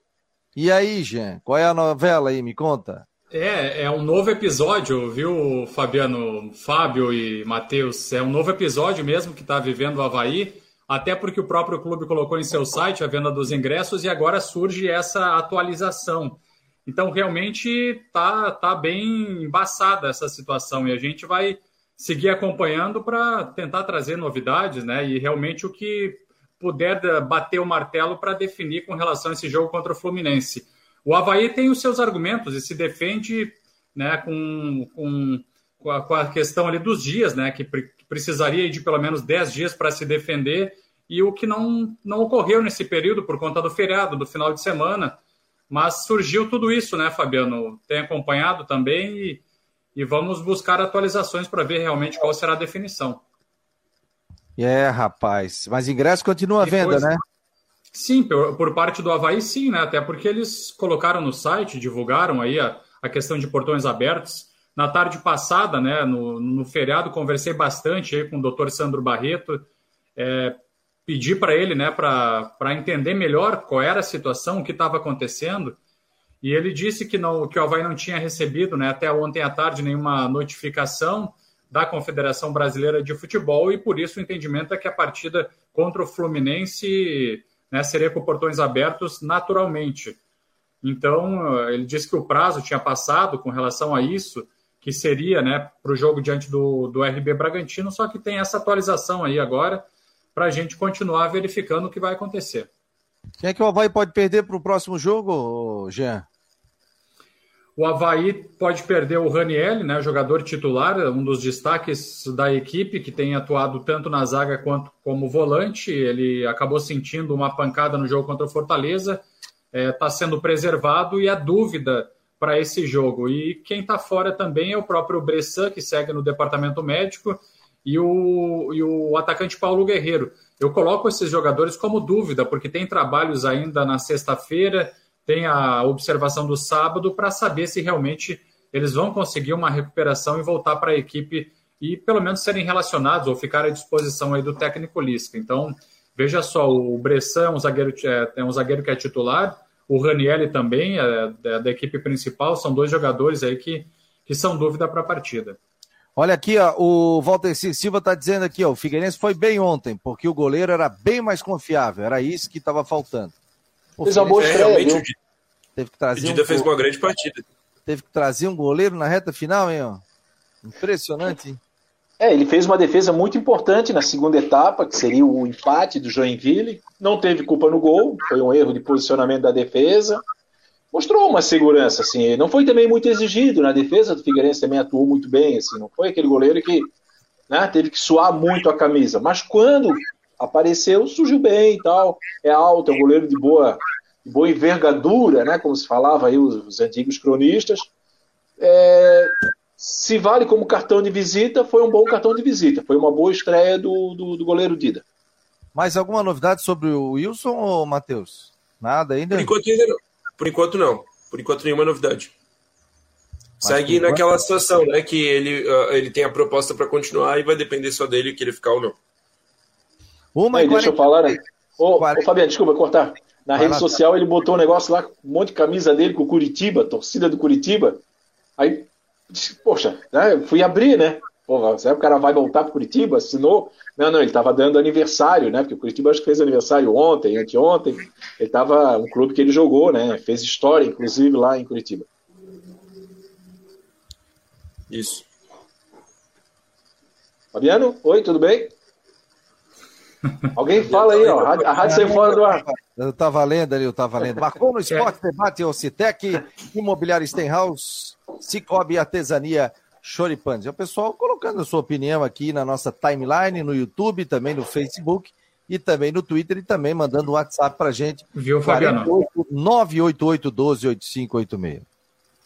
Speaker 1: E aí, Jean, qual é a novela aí? Me conta.
Speaker 8: É, é um novo episódio, viu, Fabiano, Fábio e Matheus? É um novo episódio mesmo que está vivendo o Havaí até porque o próprio clube colocou em seu site a venda dos ingressos e agora surge essa atualização. Então, realmente está tá bem embaçada essa situação e a gente vai seguir acompanhando para tentar trazer novidades, né? E realmente o que puder bater o martelo para definir com relação a esse jogo contra o Fluminense. O Havaí tem os seus argumentos e se defende né, com, com, com, a, questão ali dos dias, né, que precisaria de pelo menos 10 dias para se defender, e o que não, não ocorreu nesse período por conta do feriado, do final de semana. Mas surgiu tudo isso, né, Fabiano? Tem acompanhado também e, e vamos buscar atualizações para ver realmente qual será a definição.
Speaker 1: É, rapaz. Mas ingresso continua à venda, né?
Speaker 8: Sim, por, por, parte do Havaí, sim, né? Até porque eles colocaram no site, divulgaram aí a, a questão de portões abertos. Na tarde passada, né, no, no feriado, conversei bastante aí com o doutor Sandro Barreto, é, pedi para ele, né, para entender melhor qual era a situação, o que estava acontecendo, e ele disse que, não, que o Havaí não tinha recebido, né, até ontem à tarde, nenhuma notificação da Confederação Brasileira de Futebol, e por isso o entendimento é que a partida contra o Fluminense né, seria com portões abertos naturalmente. Então, ele disse que o prazo tinha passado com relação a isso, que seria né, para o jogo diante do, do RB Bragantino, só que tem essa atualização aí agora para a gente continuar verificando o que vai acontecer.
Speaker 1: Quem é que o Havaí pode perder para o próximo jogo, Jean?
Speaker 8: O Havaí pode perder o Raniel, né, jogador titular, um dos destaques da equipe, que tem atuado tanto na zaga quanto como volante. Ele acabou sentindo uma pancada no jogo contra o Fortaleza, está é, tá sendo preservado e a dúvida para esse jogo. E quem está fora também é o próprio Bressan, que segue no departamento médico, e o, e o atacante Paulo Guerreiro. Eu coloco esses jogadores como dúvida, porque tem trabalhos ainda na sexta-feira tem a observação do sábado para saber se realmente eles vão conseguir uma recuperação e voltar para a equipe e pelo menos serem relacionados ou ficar à disposição aí do técnico Lisca. Então, veja só, o Bressan é um zagueiro, é, é um zagueiro que é titular, o Ranielli também é, é da equipe principal, são dois jogadores aí que, que são dúvida para a partida.
Speaker 1: Olha aqui, ó, o Walter Silva está dizendo aqui, ó, o Figueirense foi bem ontem, porque o goleiro era bem mais confiável, era isso que estava faltando.
Speaker 2: Fez uma boa é, estreia, realmente,
Speaker 7: viu? Teve que trazer o Dida um... fez uma grande partida.
Speaker 1: Teve que trazer um goleiro na reta final, hein? Ó. Impressionante, hein?
Speaker 2: É, ele fez uma defesa muito importante na segunda etapa, que seria o empate do Joinville. Não teve culpa no gol, foi um erro de posicionamento da defesa. Mostrou uma segurança, assim. Não foi também muito exigido na defesa do Figueirense, também atuou muito bem, assim. Não foi aquele goleiro que né, teve que suar muito a camisa. Mas quando apareceu, surgiu bem e tal. É alto, é um goleiro de boa, de boa envergadura, né? Como se falava aí os, os antigos cronistas. É, se vale como cartão de visita, foi um bom cartão de visita. Foi uma boa estreia do, do, do goleiro Dida.
Speaker 1: Mais alguma novidade sobre o Wilson ou Matheus? Nada ainda?
Speaker 7: Por enquanto ainda não. Por enquanto não. Por enquanto nenhuma novidade. Mas Segue naquela situação, né? Que ele, uh, ele tem a proposta para continuar e vai depender só dele que ele ficar ou não.
Speaker 2: Uma Aí, deixa eu falar, né? Ô, ô, Fabiano, desculpa cortar. Na Vai rede lá, social ele botou um negócio lá, um monte de camisa dele com o Curitiba, torcida do Curitiba. Aí, poxa, né, fui abrir, né? Porra, será que o cara vai voltar para Curitiba? Assinou? Não, não, ele estava dando aniversário, né? Porque o Curitiba acho que fez aniversário ontem, anteontem. Ele estava um clube que ele jogou, né? Fez história, inclusive, lá em Curitiba.
Speaker 7: Isso.
Speaker 2: Fabiano, oi, tudo bem? Alguém fala aí, ó. A rádio saiu fora do ar.
Speaker 1: Eu tava lendo ali, eu tava lendo. Marcou no esporte, debate Ocitec, Imobiliário Stenhouse, Cicobi Artesania Choripanes. É o pessoal colocando a sua opinião aqui na nossa timeline, no YouTube, também no Facebook e também no Twitter e também mandando um WhatsApp pra gente.
Speaker 8: Viu, Fabiano?
Speaker 1: 988 12 8586.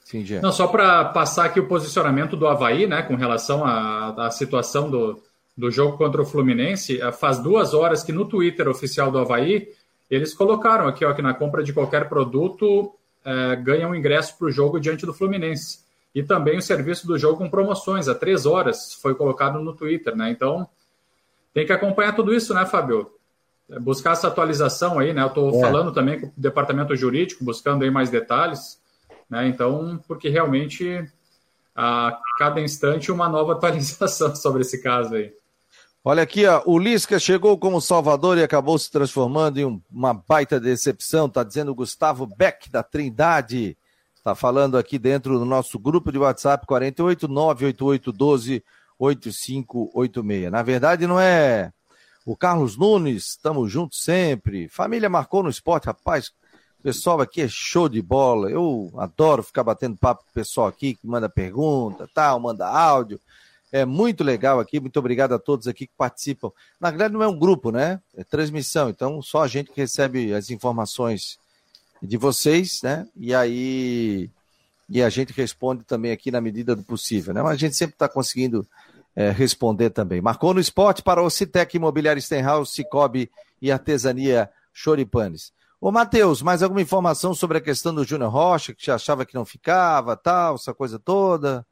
Speaker 1: Sim,
Speaker 8: Não, só para passar aqui o posicionamento do Havaí, né, com relação à, à situação do, do jogo contra o Fluminense, eh, faz duas horas que no Twitter oficial do Havaí, eles colocaram aqui ó, que na compra de qualquer produto é, ganha um ingresso para o jogo diante do Fluminense. E também o serviço do jogo com promoções, há três horas, foi colocado no Twitter, né? Então, tem que acompanhar tudo isso, né, Fábio? É, buscar essa atualização aí, né? Eu estou é. falando também com o departamento jurídico, buscando aí mais detalhes, né? Então, porque realmente a cada instante uma nova atualização sobre esse caso aí.
Speaker 1: Olha aqui, ó, o Lisca chegou como Salvador e acabou se transformando em uma baita decepção, tá dizendo o Gustavo Beck da Trindade. Tá falando aqui dentro do nosso grupo de WhatsApp 48 988 12 8586. Na verdade, não é o Carlos Nunes, estamos juntos sempre. Família marcou no esporte, rapaz. O pessoal aqui é show de bola. Eu adoro ficar batendo papo com o pessoal aqui que manda pergunta, tal, manda áudio. É muito legal aqui. Muito obrigado a todos aqui que participam. Na verdade, não é um grupo, né? É transmissão. Então, só a gente que recebe as informações de vocês, né? E aí. E a gente responde também aqui na medida do possível, né? Mas a gente sempre está conseguindo é, responder também. Marcou no esporte para o Citec Imobiliário Stenhouse, Cicobi e Artesania Choripanes. Ô, Matheus, mais alguma informação sobre a questão do Júnior Rocha, que você achava que não ficava, tal, essa coisa toda?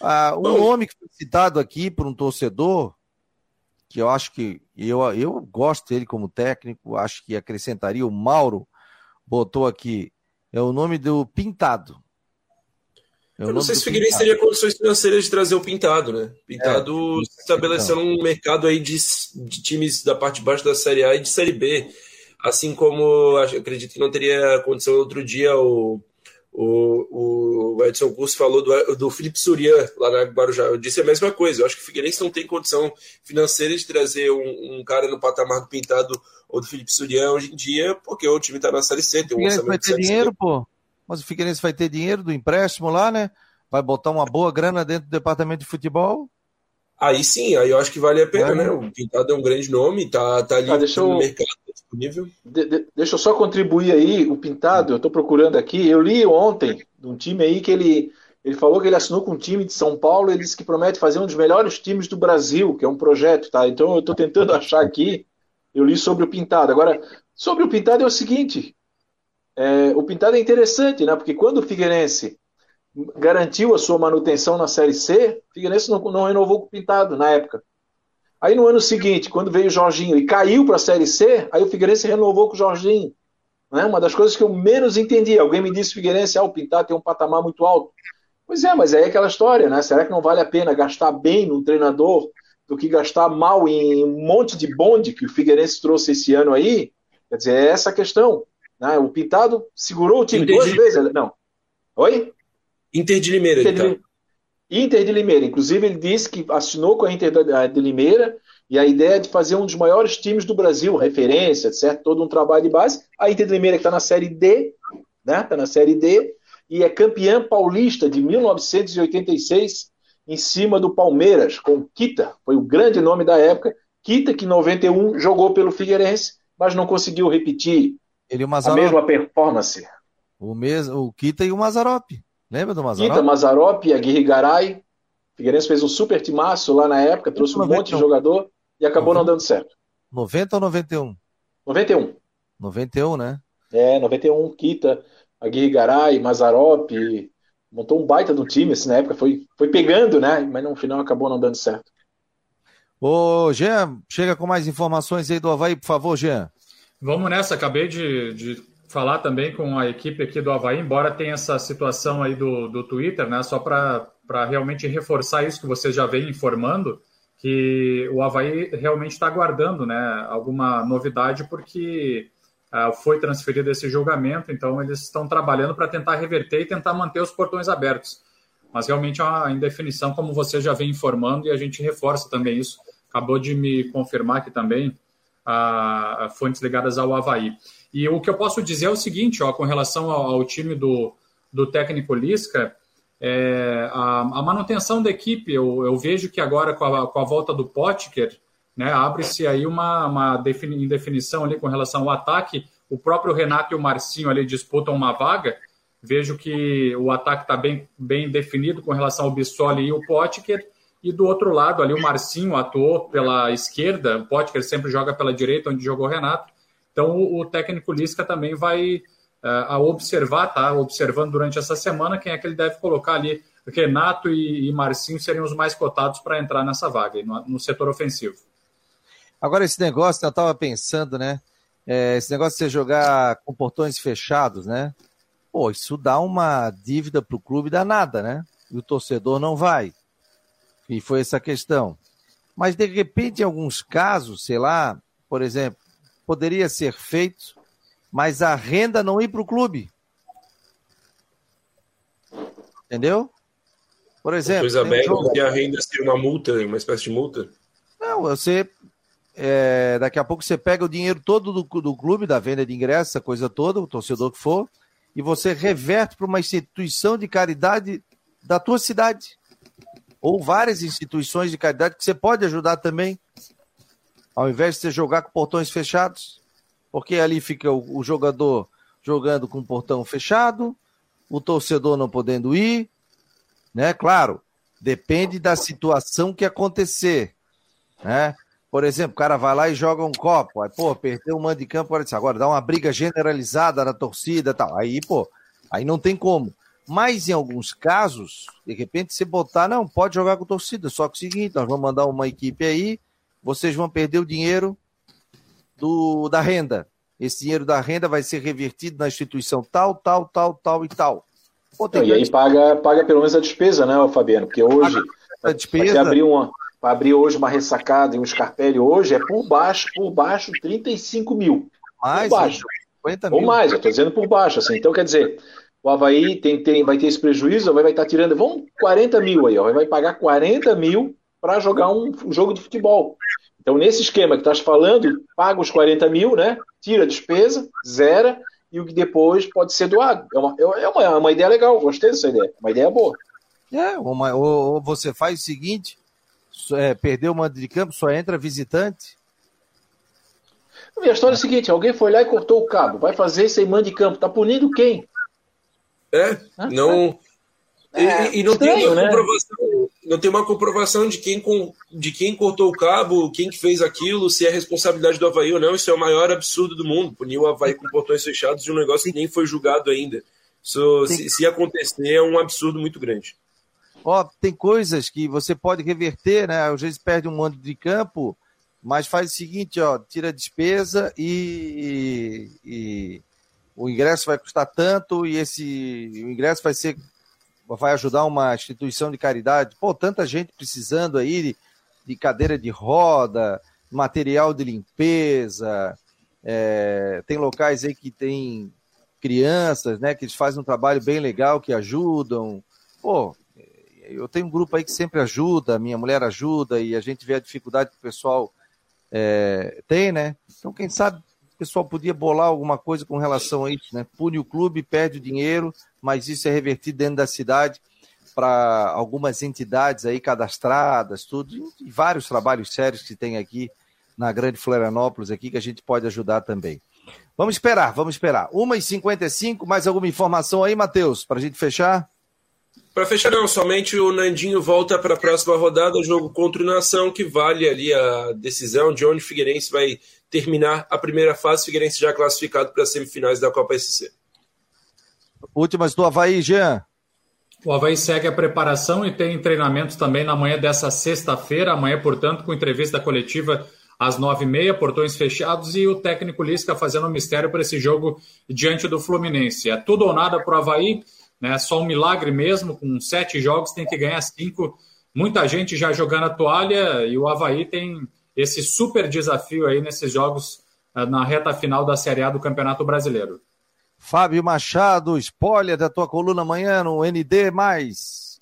Speaker 1: Ah, um nome que foi citado aqui por um torcedor, que eu acho que eu, eu gosto dele como técnico, acho que acrescentaria o Mauro, botou aqui, é o nome do Pintado.
Speaker 7: É eu não sei se o Figueirense teria condições financeiras de trazer o Pintado, né? Pintado é, estabelecendo então. um mercado aí de, de, times da parte de baixo da Série A e de Série B. Assim como acredito que não teria condição outro dia o, o, o Edson Curso falou do, do Felipe Surian lá na Guarujá. Eu disse a mesma coisa. Eu acho que o Figueirense não tem condição financeira de trazer um, um cara no patamar do Pintado ou do Felipe Surian hoje em dia, porque o time está na Série C, tem um
Speaker 1: orçamento vai ter dinheiro, pô. Mas o Figueirense vai ter dinheiro do empréstimo lá, né? Vai botar uma boa grana dentro do departamento de futebol.
Speaker 7: Aí sim, aí eu acho que vale a pena, é. né? O Pintado é um grande nome, tá, tá ali ah, deixa no eu... mercado disponível.
Speaker 2: De, de, deixa eu só contribuir aí, o Pintado, eu tô procurando aqui, eu li ontem de um time aí que ele, ele falou que ele assinou com um time de São Paulo, ele disse que promete fazer um dos melhores times do Brasil, que é um projeto, tá? Então eu tô tentando achar aqui, eu li sobre o Pintado. Agora, sobre o Pintado é o seguinte, é, o Pintado é interessante, né? Porque quando o Figueirense garantiu a sua manutenção na Série C, o Figueirense não, não renovou com o Pintado na época. Aí no ano seguinte, quando veio o Jorginho e caiu para a Série C, aí o Figueirense renovou com o Jorginho. Né? Uma das coisas que eu menos entendi. Alguém me disse Figueirense, ah, o Pintado tem um patamar muito alto. Pois é, mas é aquela história, né? Será que não vale a pena gastar bem num treinador do que gastar mal em um monte de bonde que o Figueirense trouxe esse ano aí? Quer dizer, é essa a questão. Né? O Pintado segurou o time Inter duas de... vezes. Não. Oi?
Speaker 7: Inter de Limeira. Inter de,
Speaker 2: tá. Inter de Limeira. Inclusive, ele disse que assinou com a Inter de Limeira e a ideia é de fazer um dos maiores times do Brasil, referência, certo? Todo um trabalho de base. A Inter de Limeira que está na Série D, né? Está na Série D e é campeã paulista de 1986 em cima do Palmeiras, com Kita, foi o grande nome da época. Kita, que em 91 jogou pelo Figueirense, mas não conseguiu repetir ele, o a mesma performance.
Speaker 1: O, mesmo, o Kita e o Mazarop. Lembra do Mazarop?
Speaker 2: Kita, Mazarop e Aguirre Garay. Figueirense fez um super timaço lá na época, trouxe um 91. monte de jogador e acabou 90. não dando certo.
Speaker 1: 90 ou 91?
Speaker 2: 91.
Speaker 1: 91, né?
Speaker 2: É, 91, Kita, Aguirre Garay, Mazarop, montou um baita do time assim, na época, foi, foi pegando, né? Mas no final acabou não dando certo.
Speaker 1: Ô, Jean, chega com mais informações aí do Havaí, por favor, Jean.
Speaker 8: Vamos nessa, acabei de, de falar também com a equipe aqui do Havaí, embora tenha essa situação aí do, do Twitter, né? Só para realmente reforçar isso que vocês já vêm informando, que o Havaí realmente está aguardando né, alguma novidade, porque uh, foi transferido esse julgamento, então eles estão trabalhando para tentar reverter e tentar manter os portões abertos. Mas realmente é uma indefinição, como você já vem informando, e a gente reforça também isso. Acabou de me confirmar aqui também a fontes ligadas ao Havaí. E o que eu posso dizer é o seguinte, ó, com relação ao, ao time do, do técnico Lisca, é, a, a, manutenção da equipe, eu, eu, vejo que agora com a, com a volta do Potker, né, abre-se aí uma, uma defini, indefinição ali com relação ao ataque. O próprio Renato e o Marcinho ali disputam uma vaga. Vejo que o ataque está bem, bem definido com relação ao Bissoli e o Potker. E do outro lado ali o Marcinho atuou pela esquerda, o Potker sempre joga pela direita, onde jogou o Renato. Então o, técnico Lisca também vai uh, a observar, tá? Observando durante essa semana quem é que ele deve colocar ali. Renato e, e Marcinho seriam os mais cotados para entrar nessa vaga no, no, setor ofensivo.
Speaker 1: Agora, esse negócio, eu estava pensando, né? É, esse negócio de você jogar com portões fechados, né? Pô, isso dá uma dívida para o clube danada, né? E o torcedor não vai. E foi essa questão. Mas, de repente, em alguns casos, sei lá, por exemplo, poderia ser feito, mas a renda não ir para o clube. Entendeu?
Speaker 7: Por exemplo. Coisa aberta, jogo... a renda ser uma multa, uma espécie de multa?
Speaker 1: Não, você é, daqui a pouco você pega o dinheiro todo do, do clube, da venda de ingressos, essa coisa toda, o torcedor que for, e você reverte para uma instituição de caridade da tua cidade. Ou várias instituições de caridade que você pode ajudar também, ao invés de você jogar com portões fechados, porque ali fica o, o jogador jogando com o portão fechado, o torcedor não podendo ir, né? Claro, depende da situação que acontecer, né? Por exemplo, o cara vai lá e joga um copo, aí, pô, perdeu um mando de campo, agora dá uma briga generalizada na torcida tal. Aí, pô, aí não tem como. Mas em alguns casos, de repente, você botar, não, pode jogar com torcida, só que é o seguinte, nós vamos mandar uma equipe aí, vocês vão perder o dinheiro do, da renda. Esse dinheiro da renda vai ser revertido na instituição tal, tal, tal, tal e tal.
Speaker 2: Pô, e aí paga, paga pelo menos a despesa, né, Fabiano? Porque hoje, a despesa... vai abrir uma, para abrir hoje uma ressacada e um Scarpelli hoje é por baixo, por baixo 35 mil.
Speaker 1: Mais,
Speaker 2: por baixo. 50 mil. Ou mais, eu estou dizendo por baixo. Assim. Então, quer dizer, o Havaí tem, tem, vai ter esse prejuízo, vai estar tá tirando, vamos 40 mil aí, ó, vai pagar 40 mil para jogar um, um, jogo de futebol. Então, nesse esquema que estás falando, paga os 40 mil, né? Tira a despesa, zera, e o que depois pode ser doado. É uma, é uma, é uma ideia legal, gostei dessa ideia, uma ideia boa.
Speaker 1: É, uma, ou, ou você faz o seguinte, é, perdeu o mando de campo, só entra visitante.
Speaker 2: A história é a seguinte: alguém foi lá e cortou o cabo, vai fazer sem mando de campo, tá punindo quem?
Speaker 7: É, não. É, e, e, não estranho, tem né? comprovação, não tem uma comprovação de quem, de quem cortou o cabo, quem que fez aquilo, se é responsabilidade do Havaí ou não. Isso é o maior absurdo do mundo. Punir o Havaí com portões fechados de um negócio que nem foi julgado ainda. Isso, se, se acontecer, é um absurdo muito grande.
Speaker 1: Ó, tem coisas que você pode reverter, né? Às vezes perde um mando de campo, mas faz o seguinte, ó, tira a despesa e, e, o ingresso vai custar tanto e esse o ingresso vai ser vai ajudar uma instituição de caridade. Pô, tanta gente precisando aí de, de cadeira de roda, material de limpeza. É, tem locais aí que tem crianças, né, que eles fazem um trabalho bem legal, que ajudam. Pô, eu tenho um grupo aí que sempre ajuda, minha mulher ajuda e a gente vê a dificuldade que o pessoal é, tem, né? Então, quem sabe o pessoal podia bolar alguma coisa com relação a isso, né? Pune o clube, perde o dinheiro, mas isso é revertido dentro da cidade para algumas entidades aí cadastradas, tudo, e vários trabalhos sérios que tem aqui na Grande Florianópolis aqui que a gente pode ajudar também. Vamos esperar, vamos esperar. 1h55, mais alguma informação aí, Matheus, para a gente fechar?
Speaker 7: Para fechar, não, somente o Nandinho volta para a próxima rodada, jogo contra o Nação, que vale ali a decisão de onde o Figueirense vai terminar a primeira fase. Figueirense já classificado para as semifinais da Copa SC.
Speaker 1: Últimas do Havaí, Jean.
Speaker 8: O Havaí segue a preparação e tem treinamentos também na manhã dessa sexta-feira. Amanhã, portanto, com entrevista coletiva às nove e meia, portões fechados e o técnico Lisca fazendo um mistério para esse jogo diante do Fluminense. É tudo ou nada para o Havaí né? Só um milagre mesmo, com sete jogos tem que ganhar cinco. Muita gente já jogando a toalha e o Havaí tem esse super desafio aí nesses jogos eh, na reta final da Série A do Campeonato Brasileiro.
Speaker 1: Fábio Machado, spoiler da tua coluna amanhã no ND+,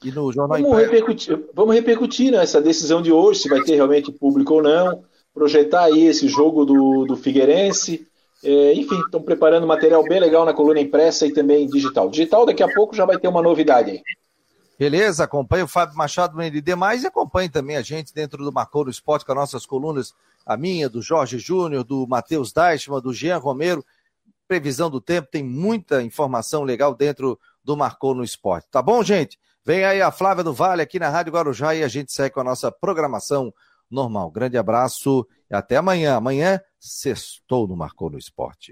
Speaker 1: e no Jornal
Speaker 2: vamos repercutir, vamos repercutir né, essa decisão de hoje, se vai ter realmente público ou não, projetar aí esse jogo do, do Figueirense, é, enfim, estão preparando material bem legal na coluna impressa e também digital. Digital, daqui a pouco já vai ter uma novidade aí.
Speaker 1: Beleza, acompanhe o Fábio Machado no ND, mais e acompanhe também a gente dentro do Marcou Esporte com as nossas colunas, a minha, do Jorge Júnior, do Matheus Deichmann, do Jean Romero. Previsão do tempo, tem muita informação legal dentro do Marcou no Esporte. Tá bom, gente? Vem aí a Flávia do Vale aqui na Rádio Guarujá e a gente segue com a nossa programação normal. Grande abraço e até amanhã. Amanhã, sextou no Marcou no Esporte.